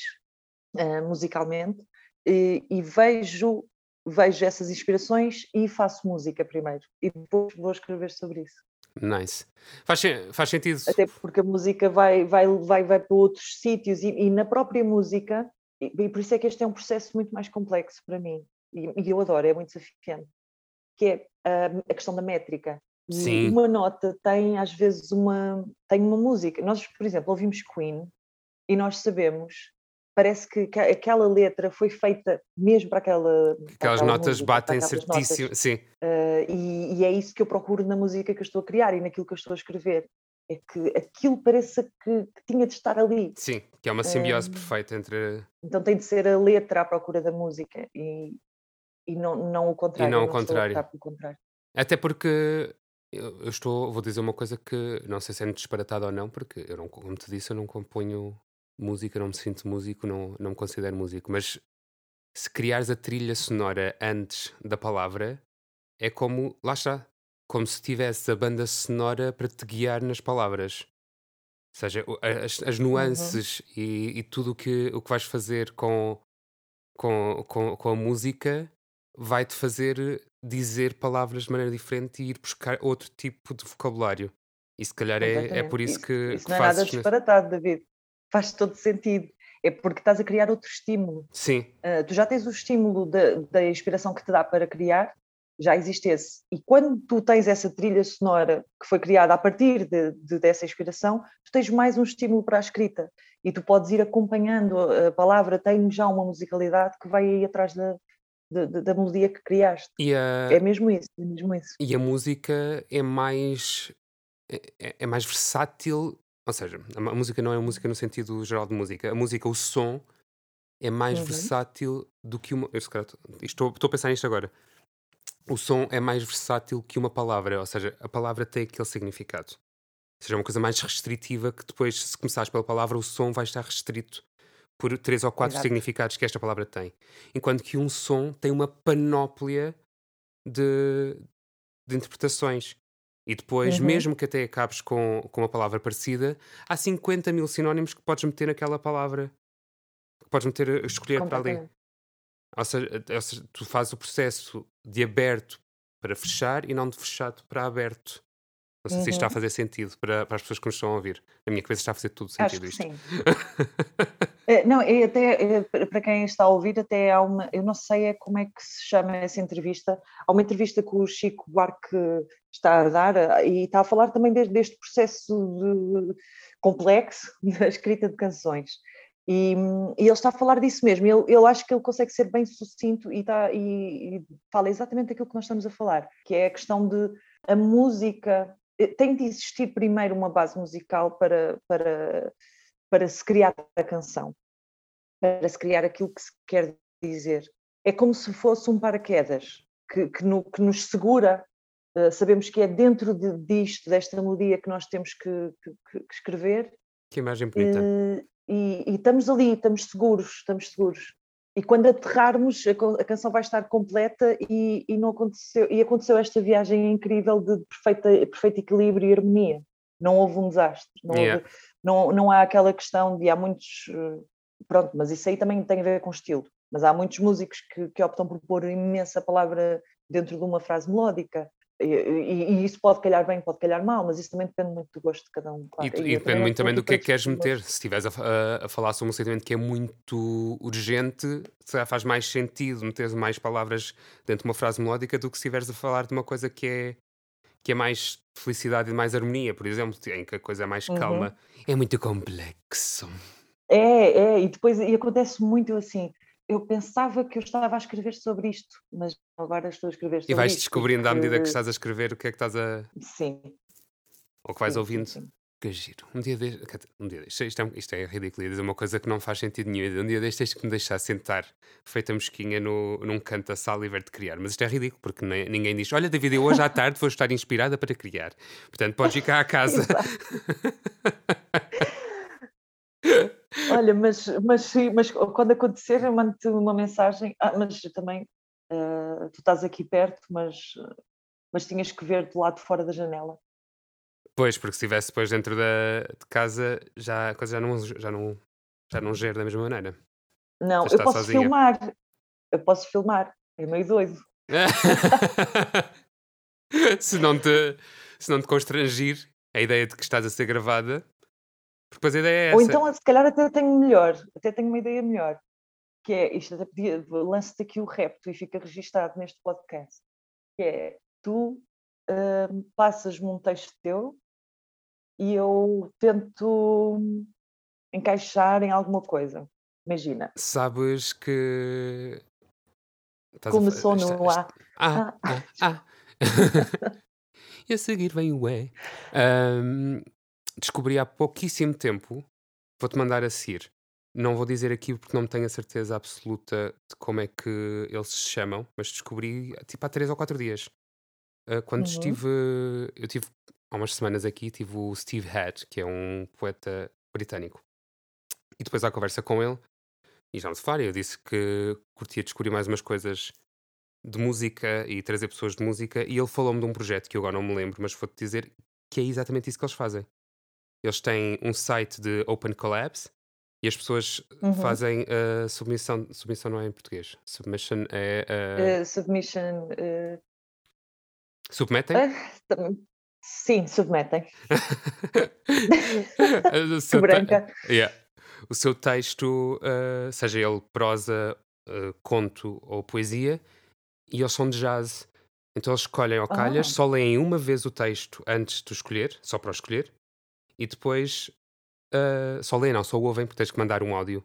uh, musicalmente e, e, vejo, vejo essas inspirações e faço música primeiro e depois vou escrever sobre isso. Nice. Faz, faz sentido. Até porque a música vai, vai, vai, vai para outros sítios e, e na própria música, e, e, por isso é que este é um processo muito mais complexo para mim e, e eu adoro, é muito desafiante, que é a, a questão da métrica. Sim. Uma nota tem às vezes uma tem uma música. Nós, por exemplo, ouvimos Queen e nós sabemos parece que, que aquela letra foi feita mesmo para aquela. Aquelas para notas música, batem certíssimo, sim. Uh, e, e, é isso que eu procuro na música que eu estou a criar e naquilo que eu estou a escrever. É que aquilo pareça que, que tinha de estar ali. Sim, que é uma simbiose uh, perfeita entre. Então tem de ser a letra à procura da música e, e não, não o contrário. E não, o contrário. contrário. Até porque eu, estou, vou dizer uma coisa que não sei se é disparatada ou não, porque eu não, como te disse, eu não componho música, não me sinto músico, não, não me considero músico, mas se criares a trilha sonora antes da palavra, é como, lá está, como se tivesse a banda sonora para te guiar nas palavras. Ou seja, as, as nuances uhum. e, e, tudo o que, o que vais fazer com, com, com, com a música vai-te fazer dizer palavras de maneira diferente e ir buscar outro tipo de vocabulário. E se calhar é, é por isso, isso que. Isso que não é nada disparatado, David faz todo sentido. É porque estás a criar outro estímulo. Sim. Uh, tu já tens o estímulo da, da inspiração que te dá para criar, já existe esse. E quando tu tens essa trilha sonora que foi criada a partir de, de, dessa inspiração, tu tens mais um estímulo para a escrita. E tu podes ir acompanhando a palavra, tem já uma musicalidade que vai aí atrás da, da, da melodia que criaste. A... É mesmo isso, é mesmo isso. E a música é mais é, é, é mais versátil ou seja, a música não é música no sentido geral de música. A música, o som, é mais Uhum. versátil do que uma. Eu, estou, estou a pensar nisto agora. O som é mais versátil que uma palavra, ou seja, a palavra tem aquele significado. Ou seja, é uma coisa mais restritiva que depois, se começares pela palavra, o som vai estar restrito. por três ou quatro Exato. significados que esta palavra tem. Enquanto que um som tem uma panóplia de, de interpretações. E depois, Uhum. mesmo que até acabes com, com uma palavra parecida, há 50 mil sinónimos que podes meter naquela palavra. Que podes meter, a escolher para ali. Seja, ou seja, tu fazes o processo de aberto para fechar e não de fechado para aberto. Não sei se isto está a Uhum. fazer sentido para, para as pessoas que nos estão a ouvir. Na minha cabeça está a fazer tudo sentido isto. sim. É, não, é até é, para quem está a ouvir, até há uma, eu não sei é como é que se chama essa entrevista. Há uma entrevista que o Chico Buarque está a dar ah, e está a falar também deste processo de- complexo da escrita de canções. E, e ele está a falar disso mesmo. Ele, eu acho que ele consegue ser bem sucinto e, está, e, e fala exatamente aquilo que nós estamos a falar, que é a questão de a música. Eh, Tem de existir primeiro uma base musical para, para, para se criar a canção, para se criar aquilo que se quer dizer. É como se fosse um paraquedas que, que, no- que nos segura. eh, sabemos que é dentro de, disto, desta melodia, que nós temos que, que- que- escrever Que imagem bonita. eh, e, e estamos ali, estamos seguros, estamos seguros. E quando aterrarmos, a, canção vai estar completa e, e não aconteceu, e aconteceu esta viagem incrível de perfeita, perfeito equilíbrio e harmonia. Não houve um desastre, não, Yeah. houve- não, não há aquela questão de há muitos. eh, Pronto, mas isso aí também tem a ver com estilo. Mas há muitos músicos que, que optam por pôr imensa palavra dentro de uma frase melódica. E, e- e isso pode calhar bem, pode calhar mal, mas isso também depende muito do gosto de cada um. E, claro. E e depende muito também do que é que queres meter. Se estiveres a, a- a falar sobre um sentimento que é muito urgente, se calhar faz mais sentido meteres mais palavras dentro de uma frase melódica do que se estiveres a falar de uma coisa que é, que é mais felicidade e mais harmonia, por exemplo, em que a coisa é mais Uhum. calma. É muito complexo. É, é, e depois e acontece muito assim. Eu pensava que eu estava a escrever sobre isto, mas agora estou a escrever sobre E vais descobrindo à medida que porque- estás a escrever o que é que estás a. Sim. ou que vais sim, ouvindo. sim, sim. Que giro. Um dia deste. Um dia deste. Isto é, isto é ridículo. dizer uma coisa que não faz sentido nenhum. Um dia deste tens que me deixar sentar feita mosquinha no, num canto da sala e ver-te criar. Mas isto é ridículo porque nem- ninguém diz: Olha, David, eu hoje à tarde vou estar inspirada para criar. Portanto, podes ir cá à casa. Olha, mas, mas, mas quando acontecer, eu mando-te uma mensagem. Ah, mas também ah, tu estás aqui perto, mas, mas tinhas que ver do lado de fora da janela. pois, porque se estivesse depois dentro da, de casa, já, a coisa já não, já, não, já não gera da mesma maneira. Não, eu posso sozinha. filmar. Eu posso filmar. É meio doido. se, não te, se não te constrangir a ideia de que estás a ser gravada, porque depois a ideia é essa. Ou então, se calhar, até tenho melhor, até tenho uma ideia melhor, que é isto até podia, lance-te aqui o repto e fica registado neste podcast, que é tu hum, passas-me um texto teu e eu tento encaixar em alguma coisa. Imagina, Sabes que. estás a começou está- no A. Ah, ah, ah. e a seguir vem o E. Ahm, descobri há pouquíssimo tempo, vou-te mandar a seguir. Não vou dizer aqui porque não tenho a certeza absoluta de como é que eles se chamam, mas descobri tipo há três ou quatro dias. Ah, quando Uhum. estive. Eu tive há umas semanas aqui, tive o Steve Hatch, que é um poeta britânico. E depois à conversa com ele, e já no sofá, eu disse que curtia descobrir mais umas coisas de música e trazer pessoas de música. E ele falou-me de um projeto que eu agora não me lembro, mas vou-te dizer que é exatamente isso que eles fazem. Eles têm um site de Open Collabs e as pessoas Uhum. fazem a submissão. Submissão não é em português. Submission é. Eh, submission. submetem? ah, sim, submetem. Que branca. Yeah. O seu texto, seja ele prosa, conto ou poesia, e eles são de jazz. Então eles escolhem ao calhas, Ah. só leem uma vez o texto antes de o escolher, só para o escolher, e depois ah, só leem, não, só ouvem, porque tens que mandar um áudio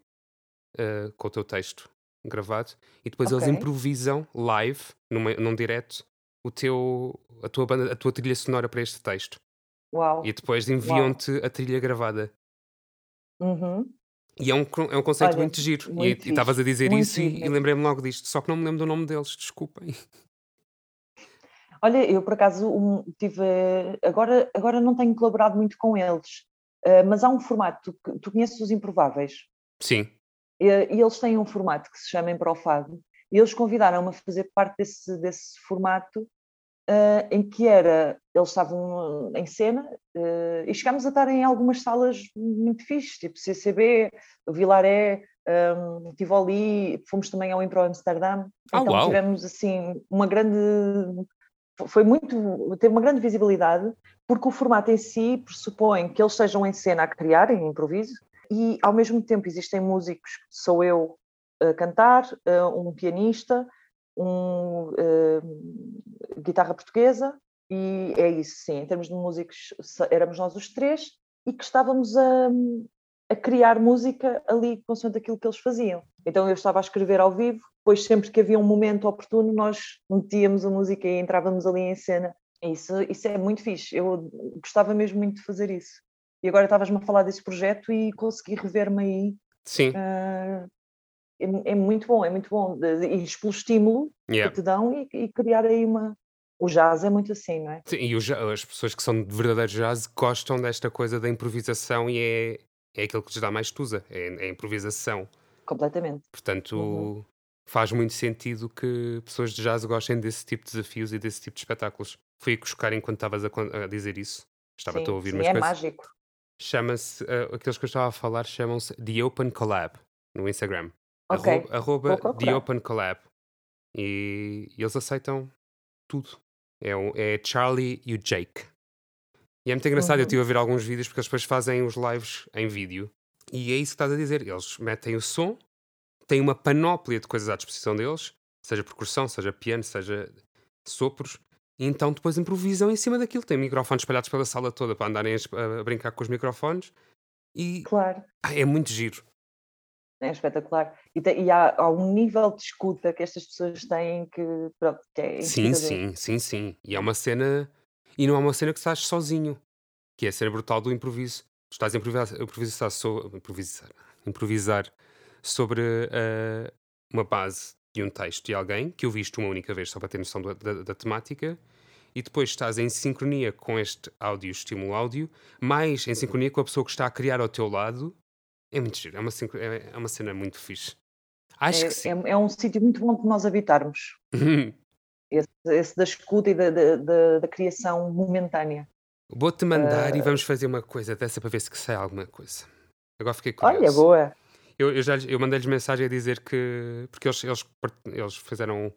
ah, com o teu texto gravado, e depois eles Ok. improvisam live, numa, num direto, o teu, a, tua banda, a tua trilha sonora para este texto. Uau. E depois enviam-te a trilha gravada. Uhum. E é um, é um conceito Olha, muito giro. E- muito E estavas a dizer muito isso giro e, e lembrei-me logo disto. Só que não me lembro do nome deles, desculpem. Olha, eu por acaso um, tive. Agora, agora não tenho colaborado muito com eles, eh, mas há um formato. Tu, tu conheces os Improváveis? Sim. E, e eles têm um formato que se chama Improfado, e eles convidaram-me a fazer parte desse, desse formato uh, em que era, eles estavam em cena uh, e chegámos a estar em algumas salas muito fixes, tipo CCB, o Vilaré, um, Tivoli, fomos também ao Impro Amsterdã, Ah, então uau! tivemos assim uma grande, foi muito, teve uma grande visibilidade, porque o formato em si pressupõe que eles estejam em cena a criar, em improviso, e ao mesmo tempo existem músicos, sou eu a cantar, uh, um pianista, um uh, guitarra portuguesa e é isso, sim. Em termos de músicos, éramos nós os três e que estávamos a, a criar música ali consoante aquilo que eles faziam. Então eu estava a escrever ao vivo, depois sempre que havia um momento oportuno nós metíamos a música e entrávamos ali em cena. Isso, isso é muito fixe, eu gostava mesmo muito de fazer isso. E agora estavas-me a falar desse projeto e consegui rever-me aí. Sim. Uh, é, é, muito bom, é muito bom. E pelo estímulo Yeah. que te dão e, e criar aí uma. O jazz é muito assim, não é? Sim, e o ja- as pessoas que são de verdadeiro jazz gostam desta coisa da improvisação e é, é aquilo que lhes dá mais tusa, é, é a improvisação. Completamente. Portanto, Uhum. faz muito sentido que pessoas de jazz gostem desse tipo de desafios e desse tipo de espetáculos. Fui buscar enquanto estavas a, a dizer isso. Estava-te a Sim, ouvir sim, umas é coisas. mágico. Chama-se, uh, aqueles que eu estava a falar chamam-se The Open Collab no Instagram. Ok, Arroba, arroba The. Open Collab. E, e eles aceitam tudo. É, o- é Charlie e o Jake. E é muito engraçado, eu Uhum. estive a ver alguns vídeos porque eles depois fazem os lives em vídeo. E é isso que estás a dizer. Eles metem o som, têm uma panóplia de coisas à disposição deles, seja percussão, seja piano, seja sopros, e então depois improvisam em cima daquilo. Tem microfones espalhados pela sala toda para andarem a, brincar com os microfones. E Claro, é muito giro. é espetacular. E, te- e há, há um nível de escuta que estas pessoas têm que, pronto, que é Sim, sim, sim, sim. E é uma cena. E não é uma cena que estás sozinho. Que é a cena brutal do improviso. Estás a improvisar, improvisar, so- improvisar, improvisar sobre eh, uma base de um texto de alguém que eu viste uma única vez, só para ter noção do- da, da temática. E depois estás em sincronia com este áudio, estímulo áudio, mais em sincronia com a pessoa que está a criar ao teu lado. É muito giro. É uma, é é uma cena muito fixe. Acho É, que sim. é, é um sítio muito bom de nós habitarmos. Esse, esse da escuta e da, da, da- da criação momentânea. Vou-te mandar Ah. e vamos fazer uma coisa dessa para ver se sai alguma coisa. Agora fiquei Olha, curioso. boa. Eu, eu, já eu mandei-lhes mensagem a dizer que. Porque eles, eles, eles fizeram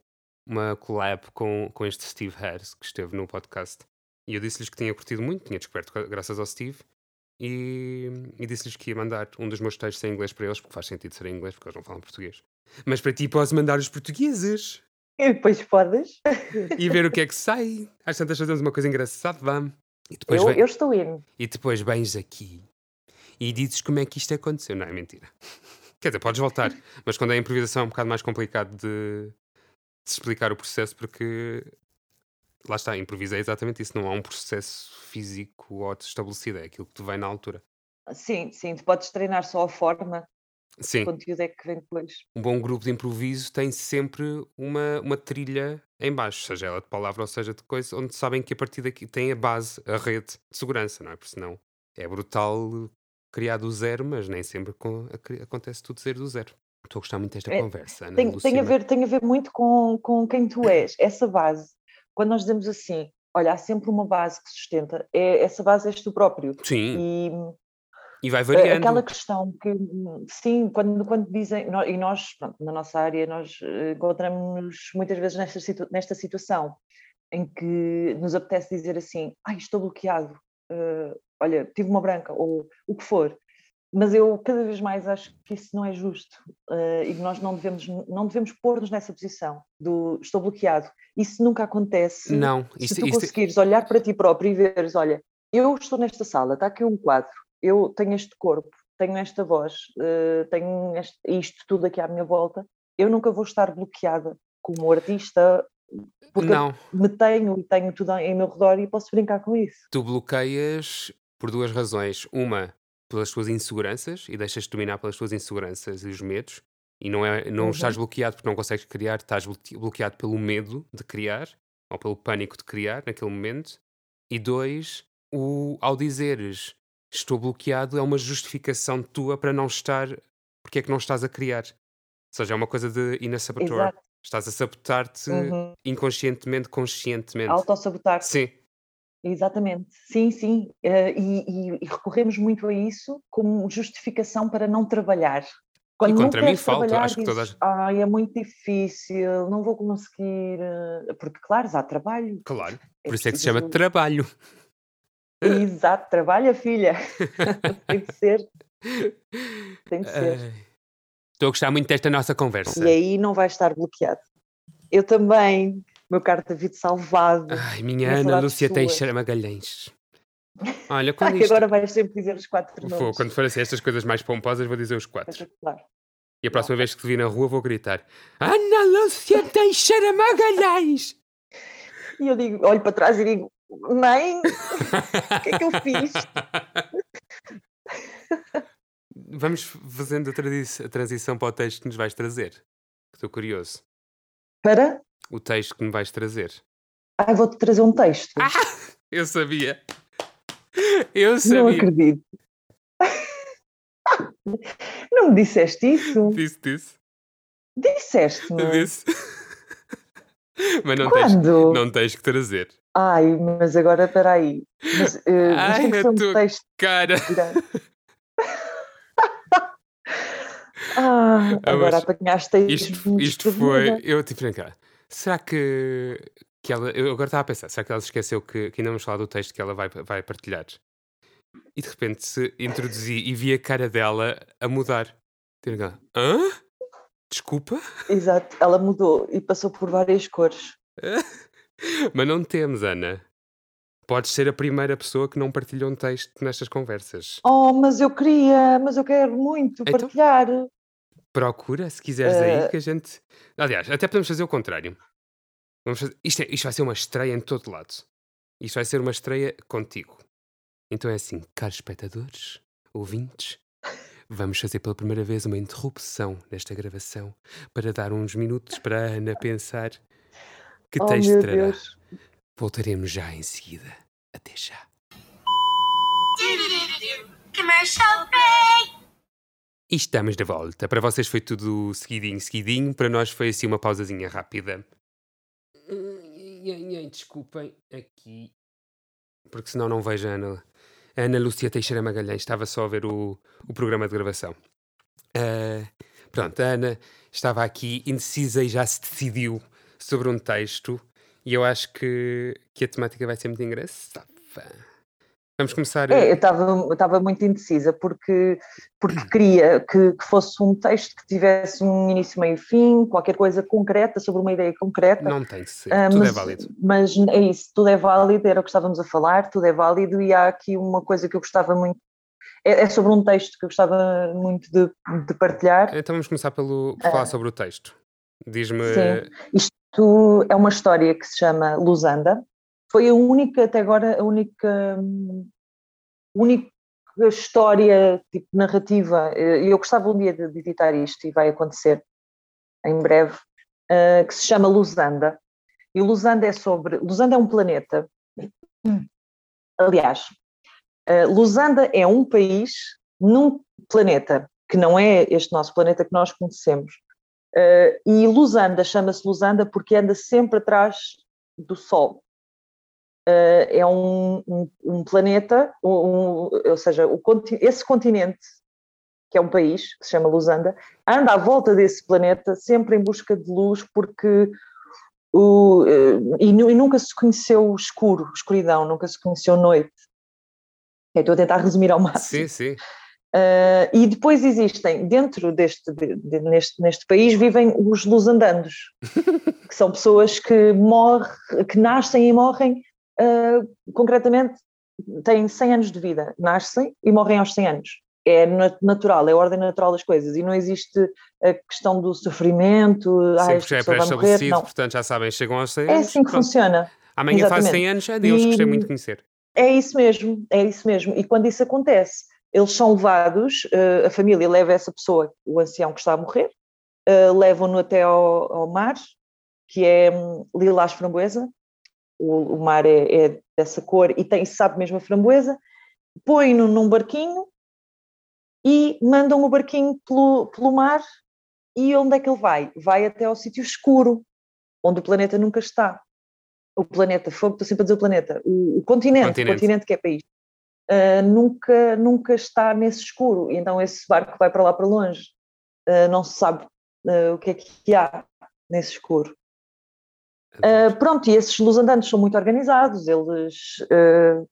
uma collab com, com este Steve Harris, que esteve no podcast. E eu disse-lhes que tinha curtido muito, tinha descoberto gra- graças ao Steve. E, e disse-lhes que ia mandar um dos meus textos em inglês para eles, porque faz sentido ser em inglês, porque eles não falam português. Mas para ti posso mandar os portugueses E depois podes. e ver o que é que sai. Às tantas fazemos uma coisa engraçada, vamos. E depois Eu, vem- eu estou indo. e depois vens aqui e dizes como é que isto aconteceu. Não é mentira. Quer dizer, podes voltar, mas quando é improvisação é um bocado mais complicado de, de explicar o processo, porque lá está, improvisar é exatamente isso. Não há um processo físico ou estabelecido, é aquilo que te vem na altura. Sim, sim, tu podes treinar só a forma, o Sim, conteúdo é que vem depois. um bom grupo de improviso tem sempre uma, uma trilha em baixo, seja ela de palavra ou seja de coisa, onde sabem que a partir daqui tem a base, a rede de segurança, não é? Porque senão é brutal criar do zero, mas nem sempre acontece tudo zero do zero. Estou a gostar muito desta É, conversa, Ana Tem, tem, a ver, tem a ver muito com, com quem tu és, essa base. Quando nós dizemos assim, olha, há sempre uma base que sustenta, é, essa base és tu próprio. Sim, E e vai variando. aquela questão que, sim, quando, quando dizem, e nós, pronto, na nossa área, nós eh, encontramos muitas vezes nesta, situ- nesta situação em que nos apetece dizer assim, ai, estou bloqueado, eh, olha, tive uma branca, ou o que for. Mas eu cada vez mais acho que isso não é justo eh, e que nós não devemos, não devemos pôr-nos nessa posição do estou bloqueado. Isso nunca acontece Não, se isto, tu isto- conseguires olhar para ti próprio e veres, olha, eu estou nesta sala, está aqui um quadro, eu tenho este corpo, tenho esta voz, eh, tenho este- isto tudo aqui à minha volta, eu nunca vou estar bloqueada como artista porque não, me tenho e tenho tudo em meu redor e posso brincar com isso. tu bloqueias por duas razões. Uma, pelas tuas inseguranças e deixas-te dominar pelas tuas inseguranças e os medos. E não, é, não Uhum. estás bloqueado porque não consegues criar, estás bloque- bloqueado pelo medo de criar ou pelo pânico de criar naquele momento. E dois, o, ao dizeres estou bloqueado é uma justificação tua para não estar. Porque é que não estás a criar. Ou seja, é uma coisa de inner saboteur. Exato. Estás a sabotar-te Uhum. inconscientemente, conscientemente. Autossabotar. Sim, Exatamente, sim, sim. Eh, e, e- e recorremos muito a isso como justificação para não trabalhar. Quando não contra mim falta, acho que toda a dizes, Ai, é muito difícil, não vou conseguir. eh", Porque, claro, há trabalho. claro. É Por isso é que se chama trabalho. Exato, trabalha, filha. tem de ser, tem de ser. Estou a gostar muito desta nossa conversa. E aí não vai estar bloqueado. Eu também, meu caro David Salvado. Ai, minha Ana Lúcia suas. Teixeira Magalhães. Olha, quando isto... agora vais sempre dizer os quatro Vou, nomes. quando for assim estas coisas mais pomposas, vou dizer os quatro. E a próxima vez que te vir na rua, vou gritar: Ana Lúcia Teixeira Magalhães! E eu digo, olho para trás e digo, mãe, o que é que eu fiz? Vamos fazendo a, a transição para o texto que nos vais trazer. Estou curioso. Para? O texto que me vais trazer. Ai, vou-te trazer um texto. Eu sabia. Eu não sabia. acredito. Não me disseste isso? Disse, disse. Disseste-me. Disse. Mas não tens, não tens que trazer. Ai, mas agora espera aí. Mas, mas Ai, que a um tua- texto. Cara! Ah, Ah, agora mas apanhaste aí Isto, isto foi. Eu tive cá. Será que, que ela. Eu agora estava a pensar, será que ela se esqueceu que, que ainda vamos falar do texto que ela vai, vai partilhar? E de repente se introduzi e vi a cara dela a mudar. Cá. Hã? Desculpa? Exato, ela mudou e passou por várias cores. Mas não temos, Ana. Podes ser a primeira pessoa que não partilhou um texto nestas conversas. Oh, mas eu queria, mas eu quero muito Então? partilhar. Procura, se quiseres aí, Eh. que a gente. Aliás, até podemos fazer o contrário. Vamos fazer... isto, é- isto vai ser uma estreia em todo lado. Isto vai ser uma estreia contigo. Então é assim, caros espectadores, ouvintes, vamos fazer pela primeira vez uma interrupção nesta gravação para dar uns minutos para a Ana pensar que Oh, texto trará. Deus. Voltaremos já em seguida. Até já. Commercial break. E estamos de volta. Para vocês foi tudo seguidinho, seguidinho. Para nós foi assim uma pausazinha rápida. Desculpem, aqui. Porque senão não vejo a Ana. A Ana Lúcia Teixeira Magalhães. Estava só a ver o, o programa de gravação. Ah, pronto, a Ana estava aqui indecisa e já se decidiu sobre um texto. E eu acho que, que a temática vai ser muito engraçada. Vamos começar. É, eu estava muito indecisa porque, porque queria que, que fosse um texto que tivesse um início, meio fim, qualquer coisa concreta, sobre uma ideia concreta. Não tem de ser. Ah, Tudo mas, é válido. Mas é isso, tudo é válido, era o que estávamos a falar, tudo é válido e há aqui uma coisa que eu gostava muito, é, é sobre um texto que eu gostava muito de, de partilhar. Então vamos começar pelo, por falar sobre o texto. Diz-me. Sim. Isto é uma história que se chama Lusanda. Foi a única, até agora, a única, hum, única história tipo, narrativa. E eu gostava um dia de, de editar isto e vai acontecer em breve, uh, que se chama Lusanda. E Lusanda é sobre. Lusanda é um planeta. Aliás, uh, Lusanda é um país num planeta que não é este nosso planeta que nós conhecemos. Uh, e Lusanda chama-se Lusanda porque anda sempre atrás do Sol. Uh, é um, um, um planeta, um, ou seja, o, esse continente, que é um país, que se chama Lusanda, anda à volta desse planeta sempre em busca de luz porque o, uh, e, e, nunca se conheceu escuro, escuridão, nunca se conheceu noite. Estou a tentar resumir ao máximo. Sim, sim. Uh, e depois existem, dentro deste, de, de, neste, neste país, vivem os lusandandos, que são pessoas que morrem, que nascem e morrem, uh, concretamente, têm 100 anos de vida, nascem e morrem aos 100 anos. É natural, é a ordem natural das coisas e não existe a questão do sofrimento, Sim, ah, já é pré-estabelecido, portanto já sabem, chegam aos 100 é anos. É assim que pronto. funciona. Amanhã Exatamente. faz 100 anos, é deles, E- gostei muito de conhecer. É isso mesmo, é isso mesmo. E quando isso acontece, eles são levados, uh, a família leva essa pessoa, o ancião que está a morrer, uh, levam-no até ao, ao, mar, que é um, lilás framboesa, o, o mar é, é, dessa cor e tem, sabe mesmo a framboesa, põe-no num barquinho e mandam o barquinho pelo, pelo mar. E onde é que ele vai? Vai até ao sítio escuro, onde o planeta nunca está. O planeta, fogo, estou sempre a dizer o planeta, o, o continente, Continente. o continente que é país, ah, nunca, nunca está nesse escuro. E então esse barco vai para lá para longe. Ah, não se sabe ah, o que é que há nesse escuro. Uh, pronto, e esses lusandantes são muito organizados, eles uh,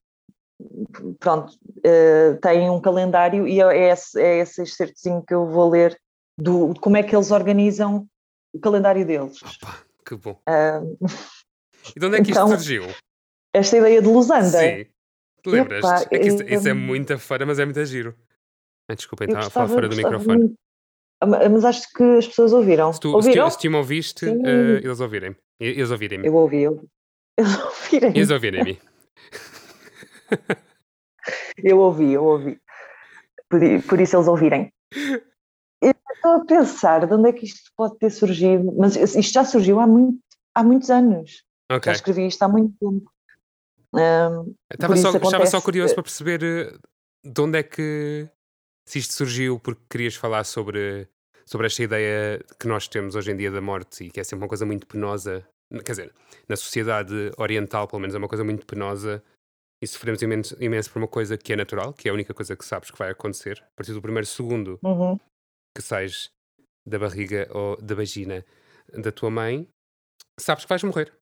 pronto, uh, têm um calendário e é esse, é esse excertozinho que eu vou ler do, de como é que eles organizam o calendário deles. Opa, que bom. Uh, E de onde é que então- isto surgiu? esta ideia de Lusanda, Sim. Lembras? É isso, isso é eu- muito fora, mas é muito giro. Ah, desculpa, eu estava a falar gostava, fora do microfone. muito. Ah, ma- Mas acho que as pessoas ouviram. Se tu, se ouviram? tu, se tu me ouviste, eh, eles ouvirem. Eles ouvirem-me. Eu ouvi, eu eles ouvirem. Eles ouvirem-me. Eu ouvi, eu ouvi. Por, por isso eles ouvirem. Eu estou a pensar de onde é que isto pode ter surgido, mas isto já surgiu há, muito, há muitos anos. Ok. Já escrevi isto há muito tempo. Ahm, Estava só, estava só curioso para perceber eh, de onde é que se isto surgiu porque querias falar sobre, sobre esta ideia que nós temos hoje em dia da morte e que é sempre uma coisa muito penosa. Quer dizer, na sociedade oriental, pelo menos, é uma coisa muito penosa e sofremos imenso, imenso por uma coisa que é natural, que é a única coisa que sabes que vai acontecer. A partir do primeiro segundo uhum. que sais da barriga ou da vagina da tua mãe, sabes que vais morrer.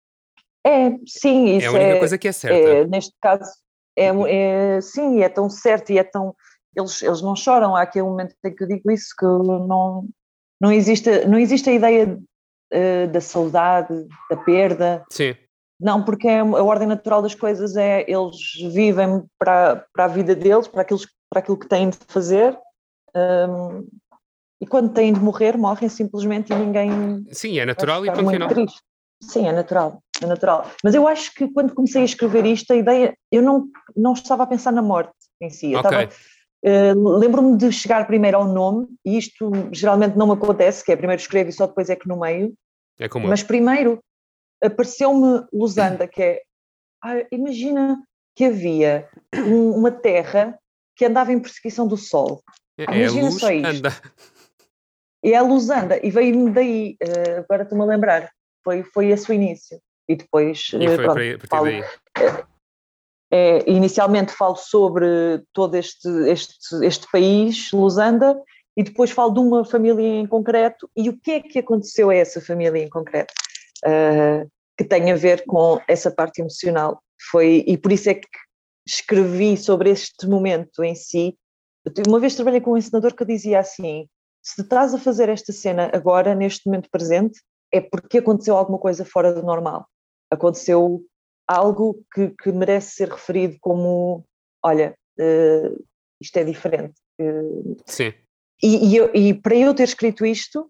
É, sim, é isso a única é, coisa que é certa. é, neste caso, é, mu- é, sim, é tão certo e é tão. Eles, eles não choram. Há aquele momento em que eu digo isso, que não, não, existe, não existe a ideia eh, da saudade, da perda. Sim, Não, porque é- a ordem natural das coisas é eles vivem para, para a vida deles, para aquilo, para aquilo que têm de fazer, hum, e quando têm de morrer, morrem simplesmente e ninguém sim, é natural e ponto final. triste. Sim, é natural, é natural. Mas eu acho que quando comecei a escrever isto, a ideia, eu não, não estava a pensar na morte em si. Eu Ok. estava, eh, Lembro-me de chegar primeiro ao nome, e isto geralmente não me acontece, que é primeiro escrevo e só depois é que no meio, É como mas primeiro apareceu-me Lusanda, que é. ah, imagina que havia um- uma terra que andava em perseguição do Sol. É, é imagina luz, só isto. anda. E é a Lusanda, e veio-me daí, eh, agora estou-me a lembrar, foi, foi esse o início. E depois, E foi pronto, para a partir falo- daí. é, inicialmente falo sobre todo este, este, este país, Lusanda, e depois falo de uma família em concreto e o que é que aconteceu a essa família em concreto, ah, que tem a ver com essa parte emocional. Foi, e por isso é que escrevi sobre este momento em si. Uma vez trabalhei com um ensinador que dizia assim: se estás a fazer esta cena agora, neste momento presente, é porque aconteceu alguma coisa fora do normal. Aconteceu algo que, que merece ser referido como: olha, eh, isto é diferente. Eh, Sim. e, e eu- e para eu ter escrito isto,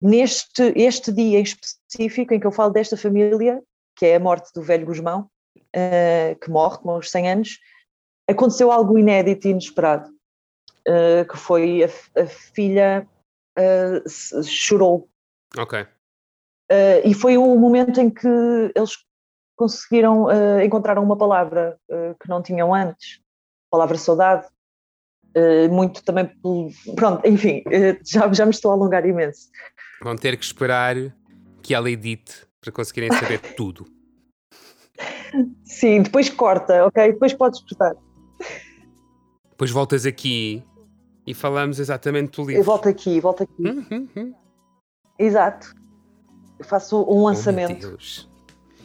neste este dia em específico, em que eu falo desta família, que é a morte do velho Guzmão, eh, que morre com os 100 anos, aconteceu algo inédito e inesperado, eh, que foi a, a filha se- chorou. Ok. Eh, e foi o momento em que eles conseguiram, encontraram uma palavra eh, que não tinham antes, a palavra saudade. Muito também. Pronto, enfim, já, já me estou a alongar imenso. Vão ter que esperar que ela edite para conseguirem saber tudo. Sim, depois corta, ok? Depois podes cortar. Depois voltas aqui e falamos exatamente do Eu livro. volto aqui, volto aqui. Hum, hum, hum. Exato. Faço um Oh, lançamento.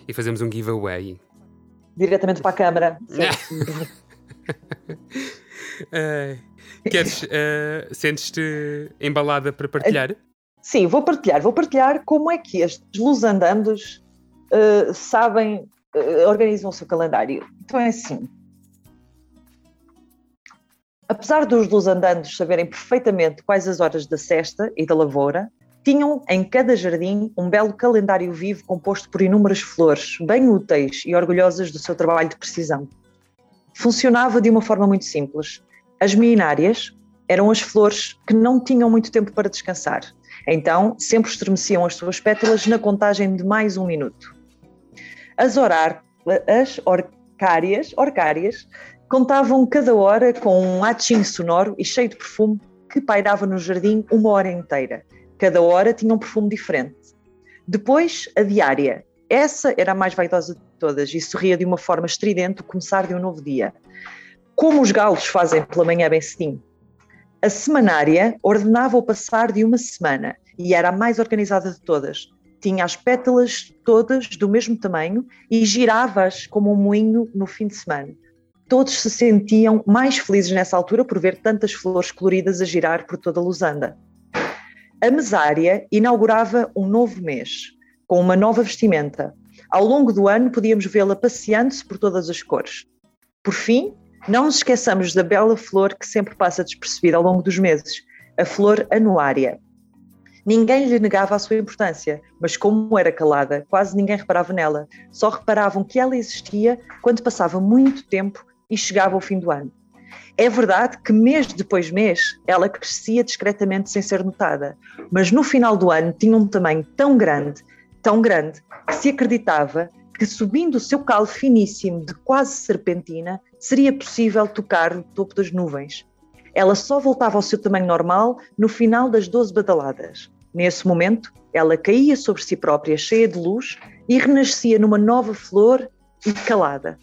E fazemos um giveaway. diretamente para a câmara. Ai, queres, eh, sentes-te embalada para partilhar? Sim, vou partilhar. Vou partilhar como é que estes lusandandos eh, sabem, eh, organizam o seu calendário. Então é assim. Apesar dos lusandandos saberem perfeitamente quais as horas da cesta e da lavoura, tinham em cada jardim um belo calendário vivo composto por inúmeras flores, bem úteis e orgulhosas do seu trabalho de precisão. Funcionava de uma forma muito simples. As minárias eram as flores que não tinham muito tempo para descansar. Então, sempre estremeciam as suas pétalas na contagem de mais um minuto. As, orar, as orcárias, orcárias Contavam cada hora com um atinho sonoro e cheio de perfume que pairava no jardim uma hora inteira. Cada hora tinha um perfume diferente. Depois, a diária. Essa era a mais vaidosa de todas e sorria de uma forma estridente o começar de um novo dia. Como os galos fazem pela manhã bem cedinho. A semanária ordenava o passar de uma semana e era a mais organizada de todas. Tinha as pétalas todas do mesmo tamanho e girava-as como um moinho no fim de semana. Todos se sentiam mais felizes nessa altura por ver tantas flores coloridas a girar por toda a Lusanda. A mesária inaugurava um novo mês, com uma nova vestimenta. Ao longo do ano podíamos vê-la passeando-se por todas as cores. Por fim, não nos esqueçamos da bela flor que sempre passa despercebida ao longo dos meses, a flor anuária. Ninguém lhe negava a sua importância, mas como era calada, quase ninguém reparava nela. Só reparavam que ela existia quando passava muito tempo e chegava ao fim do ano. É verdade que mês depois mês ela crescia discretamente sem ser notada, mas no final do ano tinha um tamanho tão grande, tão grande, que se acreditava que subindo o seu calo finíssimo de quase serpentina seria possível tocar o topo das nuvens. Ela só voltava ao seu tamanho normal no final das 12 badaladas. Nesse momento, ela caía sobre si própria, cheia de luz, e renascia numa nova flor e calada.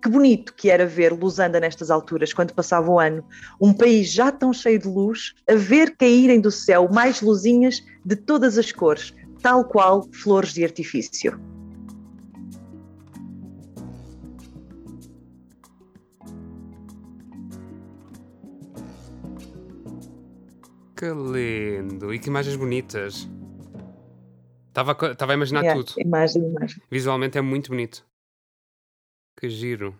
Que bonito que era ver Lusanda nestas alturas, quando passava o ano, um país já tão cheio de luz, a ver caírem do céu mais luzinhas de todas as cores, tal qual flores de artifício. Que lindo! E que imagens bonitas. Estava a, estava a imaginar Yeah, tudo. imagem, imagem. Visualmente é muito bonito. Que giro.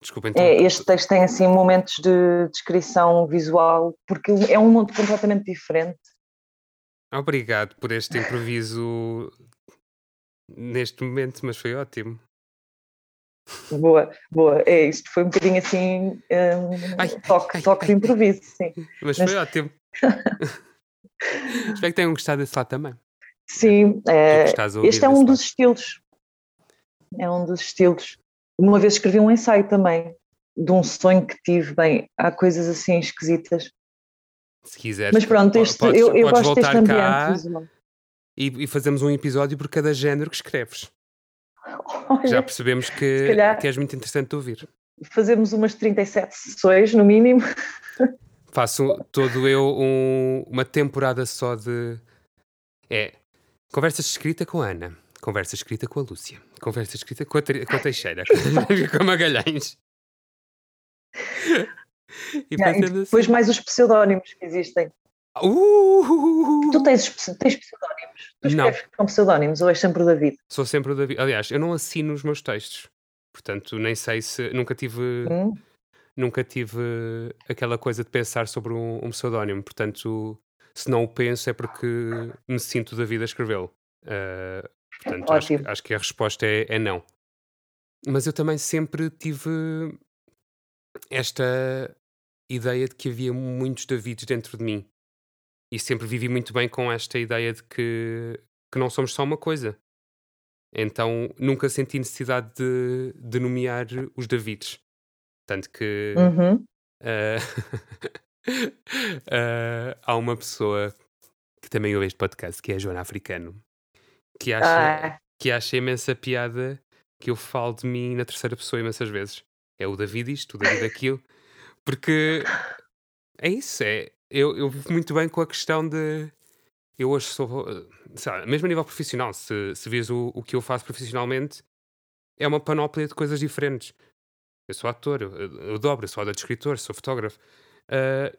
Desculpa então. É, este texto tem assim momentos de descrição visual, porque é um mundo completamente diferente. Obrigado por este improviso neste momento, mas foi ótimo. Boa, boa. É, isto foi um bocadinho assim, um, Ai, toque, ai, toque de ai, improviso, sim. Mas Mas- foi ótimo. Espero que tenham gostado desse lado também. Sim, é, este é um dos estilos. É um dos estilos. Uma vez escrevi um ensaio também de um sonho que tive. Bem, há coisas assim esquisitas. Se quiseres, Mas pronto, este, podes, eu, eu podes gosto deste ambiente e, e fazemos um episódio por cada género que escreves. Olha, Já percebemos que, calhar- que és muito interessante de ouvir. fazemos umas 37 sessões, no mínimo. Faço todo eu um- uma temporada só de. É. Conversa escrita com a Ana. Conversa escrita com a Lúcia. Conversa escrita com a, com a Teixeira. com a Magalhães. E Yeah, e fazendo depois assim. mais os pseudónimos que existem. Uh! Tu tens, tens pseudónimos? Tu Não. escreves com pseudónimos ou és sempre o David? Sou sempre o David. Aliás, eu não assino os meus textos. Portanto, nem sei se. Nunca tive. Hum? Nunca tive aquela coisa de pensar sobre um, um pseudónimo. Portanto, se não o penso é porque me sinto da vida a escrevê-lo. Ah, portanto, acho, acho que a resposta é, é não. Mas eu também sempre tive esta ideia de que havia muitos Davids dentro de mim. E sempre vivi muito bem com esta ideia de que, que não somos só uma coisa. Então nunca senti necessidade de, de nomear os Davids. Tanto que Uhum. ah, ah, há uma pessoa que também ouve este podcast, que é a Joana Africano, que acha, Ah, que acha imensa piada que eu falo de mim na terceira pessoa imensas vezes. É o David isto, o David aquilo. Porque é isso, é. Eu, eu vivo muito bem com a questão de. Eu hoje sou. lá, mesmo a nível profissional, se, se vês o, o que eu faço profissionalmente, é uma panóplia de coisas diferentes. Eu sou ator, eu, eu dobro, eu sou autor de escritor, sou fotógrafo. Ah,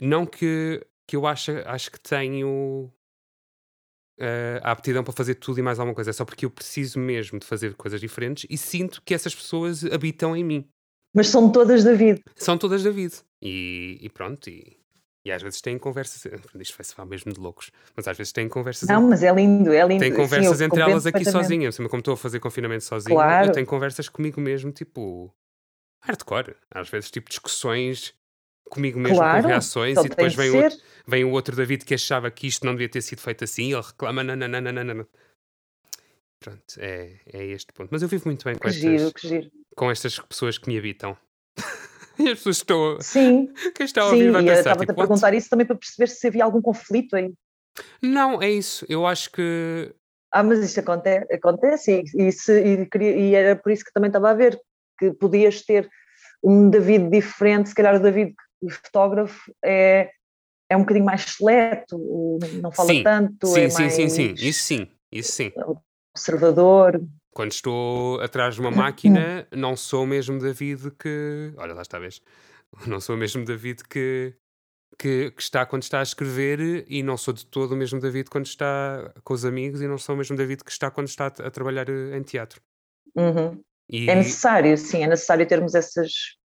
não que, que eu acho, acho que tenho ah, a aptidão para fazer tudo e mais alguma coisa, é só porque eu preciso mesmo de fazer coisas diferentes e sinto que essas pessoas habitam em mim. mas são todas David. São todas David. E, e pronto, e, e às vezes têm conversas. pronto, Isto vai se falar mesmo de loucos, mas às vezes têm conversas. Não, mas é lindo, é lindo. Tem Sim, conversas eu entre elas aqui sozinha. Como estou a fazer confinamento sozinho, Claro. eu tenho conversas comigo mesmo, tipo hardcore. Às vezes, tipo discussões comigo mesmo, Claro, com reações, e depois vem o, outro, vem o outro David que achava que isto não devia ter sido feito assim, e ele reclama, nananana. Pronto, é, é este ponto. Mas eu vivo muito bem com Que estas, giro. com estas pessoas que me habitam. E as pessoas estão. Sim, Quem está a sim, ouvir vai e eu pensar. estava-te Tipo, a "What?" perguntar isso também para perceber se havia algum conflito aí. Não, é isso. Eu acho que. Ah, mas isto acontece, acontece e, e, se- e e era por isso que também estava a ver que podias ter um David diferente, se calhar o David o fotógrafo é, é um bocadinho mais seleto, não fala Sim, tanto, Sim, é sim, sim, sim. mais Isso sim. Isso sim. observador. Quando estou atrás de uma máquina, não sou o mesmo David que. Olha, lá está, vez. Não sou o mesmo David que, que, que está quando está a escrever e não sou de todo o mesmo David quando está com os amigos e não sou o mesmo David que está quando está a, a trabalhar eh, em teatro. Uhum. E, É necessário, sim, é necessário termos essas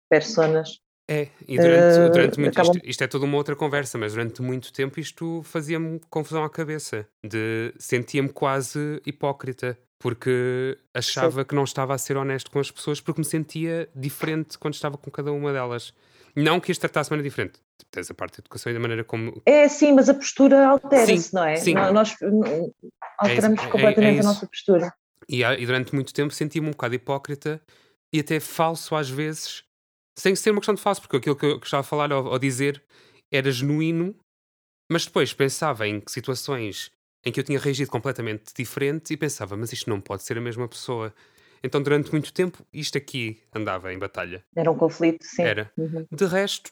personas. É, e durante, Eh, durante muito acabam- isto, isto é toda uma outra conversa, mas durante muito tempo isto fazia-me confusão à cabeça. De sentia-me quase hipócrita, porque achava que não estava a ser honesto com as pessoas, porque me sentia diferente quando estava com cada uma delas. Não que as tratasse de maneira diferente. Tens a parte da educação e da maneira como. É sim, mas a postura altera-se, Sim, não é? sim. Nós hum, alteramos é- é completamente isso. a nossa postura. E, e durante muito tempo sentia-me um bocado hipócrita e até falso às vezes, sem ser uma questão de falso, porque aquilo que eu que estava a falar ou, ou dizer era genuíno, mas depois pensava em situações em que eu tinha reagido completamente diferente e pensava, mas isto não pode ser a mesma pessoa. Então, durante muito tempo, isto aqui andava em batalha. Era um conflito, sim. Era. Uhum. De resto,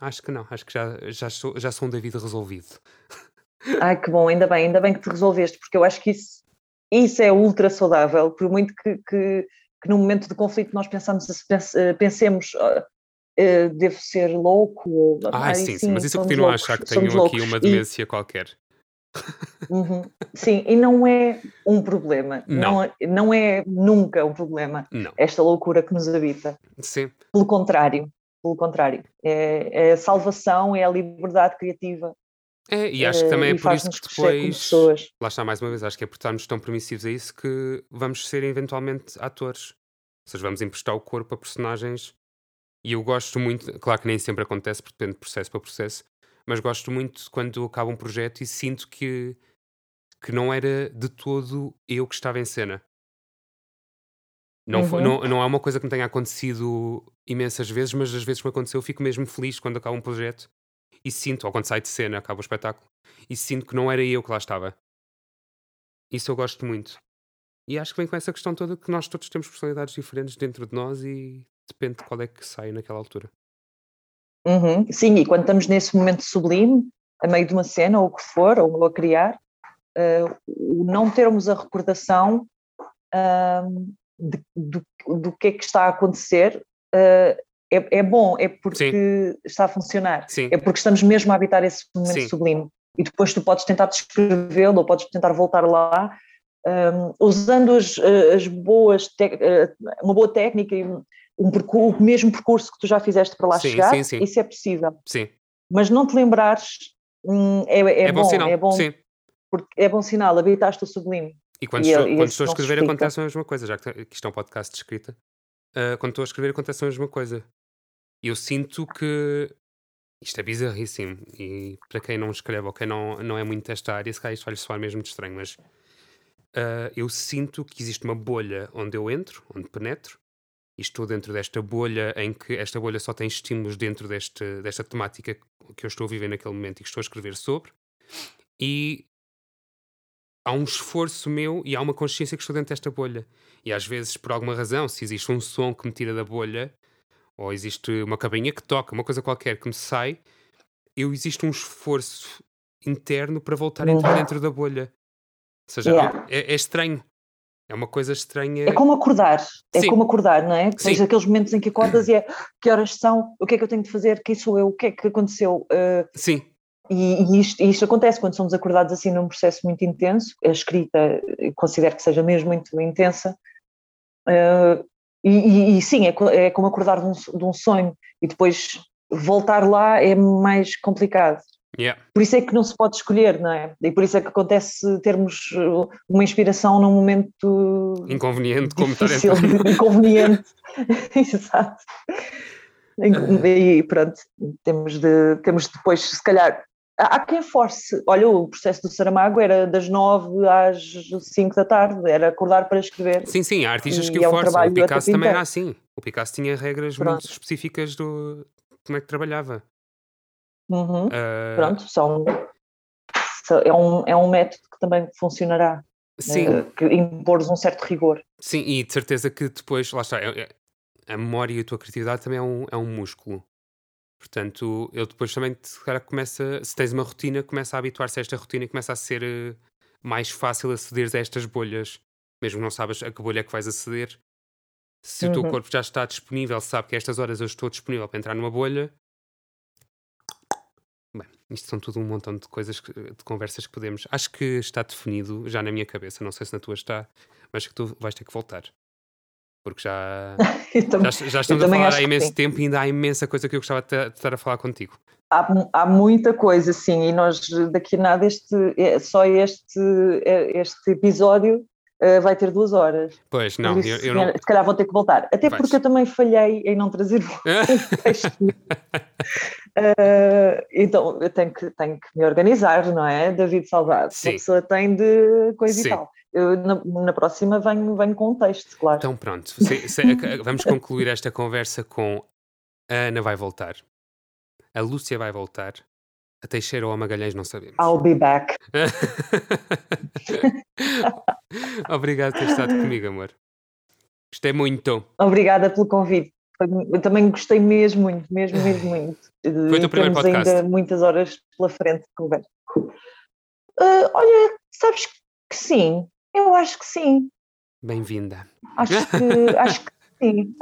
acho que não. Acho que já, já, sou, já sou um David resolvido. Ai, que bom, ainda bem, ainda bem que te resolveste, porque eu acho que isso, isso é ultra saudável, por muito que, que, que no momento de conflito nós pensamos, eh, pensemos, eh, devo ser louco, ou, Ah, ai, sim, sim, mas isso eu continuo a loucos, achar que tenho aqui loucos. uma E- demência qualquer. Uhum. Sim, e não é um problema, Não. não, é- não é nunca um problema, Não. esta loucura que nos habita. Sim. Pelo contrário, pelo contrário, é, é a salvação, é a liberdade criativa. É, e acho que eh, também é por isso que depois. Lá está mais uma vez, acho que é por estarmos tão permissivos a isso que vamos ser eventualmente atores. Ou seja, vamos emprestar o corpo a personagens. E eu gosto muito, claro que nem sempre acontece, porque depende de processo para processo, mas gosto muito quando acaba um projeto e sinto que, que não era de todo eu que estava em cena. Não, foi- Uhum. não, não é uma coisa que me tenha acontecido imensas vezes, mas as vezes que me aconteceu, eu fico mesmo feliz quando acaba um projeto e sinto, ou quando sai de cena, acaba o espetáculo, e sinto que não era eu que lá estava. Isso eu gosto muito. E acho que vem com essa questão toda que nós todos temos personalidades diferentes dentro de nós e depende de qual é que sai naquela altura. Uhum, Sim, e quando estamos nesse momento sublime, a meio de uma cena, ou o que for, ou a criar, eh, o não termos a recordação ahm, de- do, do que é que está a acontecer eh, é, é bom, é porque está a funcionar, Sim, é porque estamos mesmo a habitar esse momento Sim. sublime. E depois tu podes tentar descrevê-lo, ou podes tentar voltar lá, ahm, usando as, as boas, eh, uma boa técnica e um percu- o mesmo percurso que tu já fizeste para lá Sim, chegar, sim, sim. isso é possível. sim. Mas não te lembrares hum, é, é, É, bom, bom, sinal. é bom, Sim. porque é bom sinal, habitaste o sublime. E quando E estou, e quando estou a escrever acontece a mesma coisa, já que, que isto é um podcast de escrita. ah, quando estou a escrever acontece a mesma coisa. Eu sinto que isto é bizarríssimo. E para quem não escreve ou quem não, não é muito desta área, se calhar isto vai-lhe soar mesmo de estranho, mas ah, eu sinto que existe uma bolha onde eu entro, onde penetro, e estou dentro desta bolha em que esta bolha só tem estímulos dentro deste, desta temática que eu estou a viver naquele momento e que estou a escrever sobre. E há um esforço meu e há uma consciência que estou dentro desta bolha. E às vezes, por alguma razão, se existe um som que me tira da bolha, ou existe uma cabinha que toca, uma coisa qualquer que me sai, eu existe um esforço interno para voltar a entrar Uhum. dentro da bolha. Ou seja, Yeah. é, é estranho. É uma coisa estranha. É como acordar, é Sim. como acordar, não é? Tens aqueles momentos em que acordas e é que horas são, o que é que eu tenho de fazer, quem sou eu, o que é que aconteceu. Uh, Sim, e, e isto, e isto acontece quando somos acordados assim num processo muito intenso, a escrita considero que seja mesmo muito intensa, uh, e, e- e sim, é, é como acordar de um, de um sonho e depois voltar lá é mais complicado. yeah. Por isso é que não se pode escolher, não é? E por isso é que acontece termos uh, uma inspiração num momento inconveniente como estar difícil, inconveniente. Exato. E pronto, temos de, temos depois, se calhar, há quem force. Olha, o processo do Saramago era das nove às cinco da tarde, era acordar para escrever. Sim, sim, há artistas E que o é um forçam. O Picasso também era assim. O Picasso tinha regras Pronto. muito específicas do como é que trabalhava. Uhum. Ah, Pronto, são, é, um, é um método que também funcionará, sim, eh, que impores um certo rigor. sim, e de certeza que depois, lá está, é- é- a memória e a tua criatividade também é um, é um músculo. Portanto, ele depois também, se calhar, começa, se tens uma rotina, começa a habituar-se a esta rotina e começa a ser eh, mais fácil aceder a estas bolhas. Mesmo que não sabes a que bolha é que vais aceder. Se o teu Uhum. corpo já está disponível, sabe que a estas horas eu estou disponível para entrar numa bolha. Bem, isto são tudo um montão de coisas, que- de conversas que podemos. Acho que está definido já na minha cabeça. Não sei se na tua está, mas que tu vais ter que voltar. Porque já, também- já, já estamos a falar há imenso tempo e ainda há imensa coisa que eu gostava de ta- de estar a falar contigo. há, há muita coisa, sim, e nós daqui a nada, este, é- só este, é- este episódio eh, vai ter duas horas. Pois, não, isso, eu, eu não. se calhar vou ter que voltar. Até Vais. porque eu também falhei em não trazer um texto. Eh, então eu tenho que, tenho que me organizar, não é? David Salvado. Sim. A pessoa tem de coisa Sim. e tal. Eu, na, na próxima venho, venho com um texto, claro. Então pronto, se- se- vamos concluir esta conversa com a Ana vai voltar, a Lúcia vai voltar, a Teixeira ou a Magalhães não sabemos. I'll be back. Obrigado por ter estado comigo, amor. Gostei muito. Obrigada pelo convite. Eu também gostei mesmo muito, mesmo, mesmo muito. Foi o teu E primeiro podcast? ainda muitas horas pela frente de conversa. Ah, olha, sabes que sim, eu acho que sim. Bem-vinda. Acho que, acho que sim.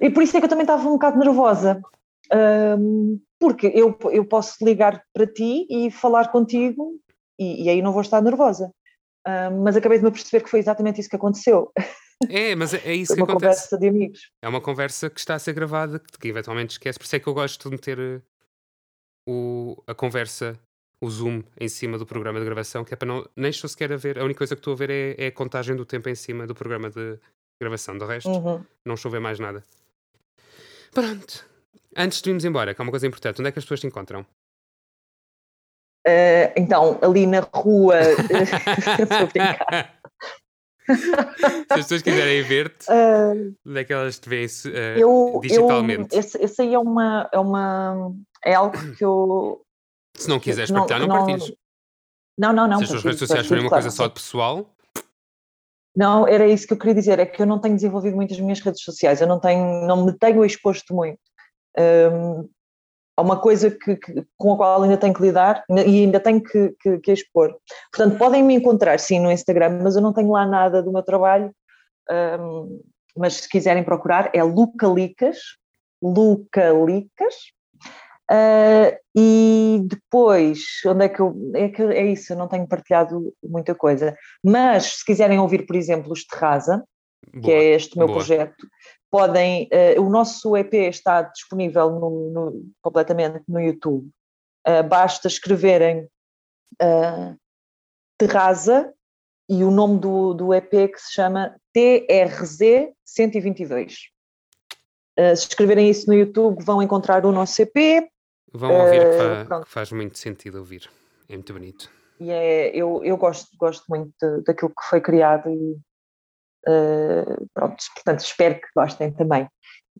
E por isso é que eu também estava um bocado nervosa. Ahm, porque eu, eu posso ligar para ti e falar contigo e, e aí não vou estar nervosa. Ahm, mas acabei de me perceber que foi exatamente isso que aconteceu. É, mas é, é isso que uma acontece. conversa de amigos. É uma conversa que está a ser gravada, que, que eventualmente esquece. Por isso é que eu gosto de meter eh, o, a conversa, o zoom em cima do programa de gravação, que é para não. Nem estou sequer a ver. A única coisa que estou a ver é, é a contagem do tempo em cima do programa de gravação. Do resto, Uhum. não estou a ver mais nada. Pronto. Antes de irmos embora, que é uma coisa importante, onde é que as pessoas te encontram? Ah, então, ali na rua. Estou a brincar. Se as pessoas quiserem ver-te, Ah, onde é que elas te veem eh, eu, digitalmente? eu, esse, esse aí é uma, é uma. É algo que eu. Se não quiseres não- partilhar, não, não- partilhes. Não, não, não. Se as tuas redes sociais forem uma claro. coisa só de pessoal, Não, era isso que eu queria dizer, é que eu não tenho desenvolvido muito as minhas redes sociais, eu não tenho, não me tenho exposto muito. Hum, há uma coisa que, que- com a qual ainda tenho que lidar e ainda tenho que, que- que expor. Portanto, podem me encontrar sim no Instagram, mas eu não tenho lá nada do meu trabalho. Hum, mas se quiserem procurar, é Lucalicas, Lucalicas. Ah, e depois, onde é que eu. É, que é isso, eu não tenho partilhado muita coisa. Mas se quiserem ouvir, por exemplo, os Terraza, que é este meu boa. projeto, podem. eh, o nosso EP está disponível no- no- completamente no YouTube. Eh, basta escreverem Terraza e o nome do, do EP que se chama TRZ 122. Eh, se escreverem isso no YouTube, vão encontrar o nosso EP. Vão ouvir que, Eh, fa- que faz muito sentido ouvir. É muito bonito. E é, eu, eu gosto, gosto muito de- daquilo que foi criado e eh, pronto, portanto espero que gostem também.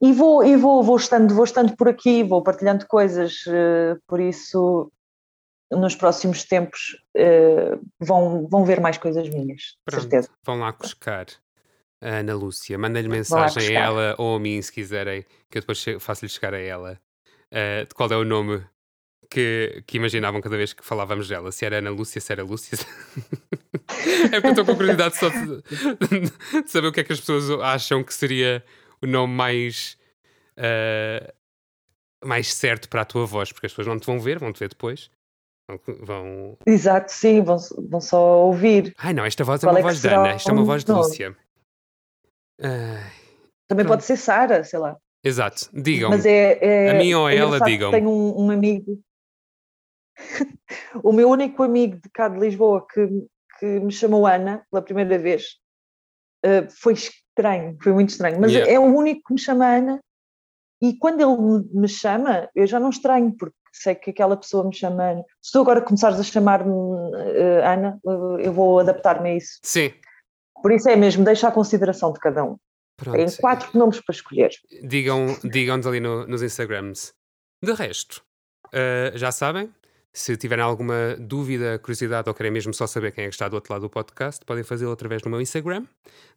E vou, e vou, vou, estando, vou estando por aqui, vou partilhando coisas, eh, por isso nos próximos tempos eh, vão, vão ver mais coisas minhas, Pronto, certeza. vão lá buscar a Ana Lúcia. Mandem-lhe mensagem a ela ou a mim, se quiserem, que eu depois faço-lhe chegar a ela. Eh, de qual é o nome que, que imaginavam cada vez que falávamos dela? Se era Ana Lúcia, se era Lúcia. é porque eu estou com curiosidade só de, de saber o que é que as pessoas acham que seria o nome mais. eh, mais certo para a tua voz, porque as pessoas não te vão ver, vão te ver depois. Vão, Exato, sim, vão, vão só ouvir. Ai não, esta voz é Qual uma é voz de Ana, esta é uma voz de? Lúcia. Ai, Também Pronto. pode ser Sara, sei lá. Exato, digam-me. Mas é, é- A mim ou a é ela, digam-me. Tenho um, um amigo, o meu único amigo de cá de Lisboa que, que me chamou Ana pela primeira vez eh, foi estranho, foi muito estranho, mas Yeah. é o único que me chama Ana. E quando ele me- me chama, eu já não estranho, porque sei que aquela pessoa me chama Ana. Se tu agora começares a chamar-me uh, Ana, eu vou adaptar-me a isso. Sim. Por isso é mesmo, deixa a consideração de cada um. Pronto. Tem quatro nomes para escolher. Digam, digam-nos ali no- nos Instagrams. De resto, uh, já sabem, se tiverem alguma dúvida, curiosidade ou querem mesmo só saber quem é que está do outro lado do podcast, podem fazê-lo através do meu Instagram,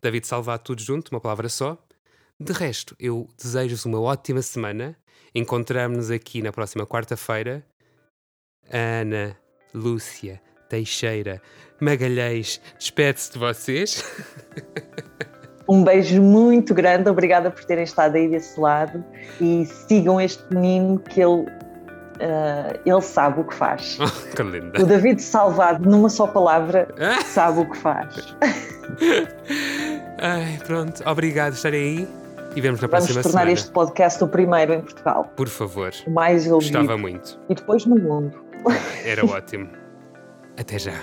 David Salvato, tudo junto, uma palavra só. De resto, eu desejo-vos uma ótima semana. Encontramos-nos aqui na próxima quarta-feira. Ana, Lúcia, Teixeira, Magalhães, despede-se de vocês. Um beijo muito grande, obrigada por terem estado aí desse lado e sigam este menino que ele, uh, ele sabe o que faz. Oh, que linda. O David Salvado, numa só palavra, Ah! sabe o que faz. Ai, pronto, obrigado por estarem aí e vemos na Vamos próxima tornar semana. este podcast o primeiro em Portugal, Por favor, o mais ouvido gostava muito. e depois no mundo. Era ótimo. Até já.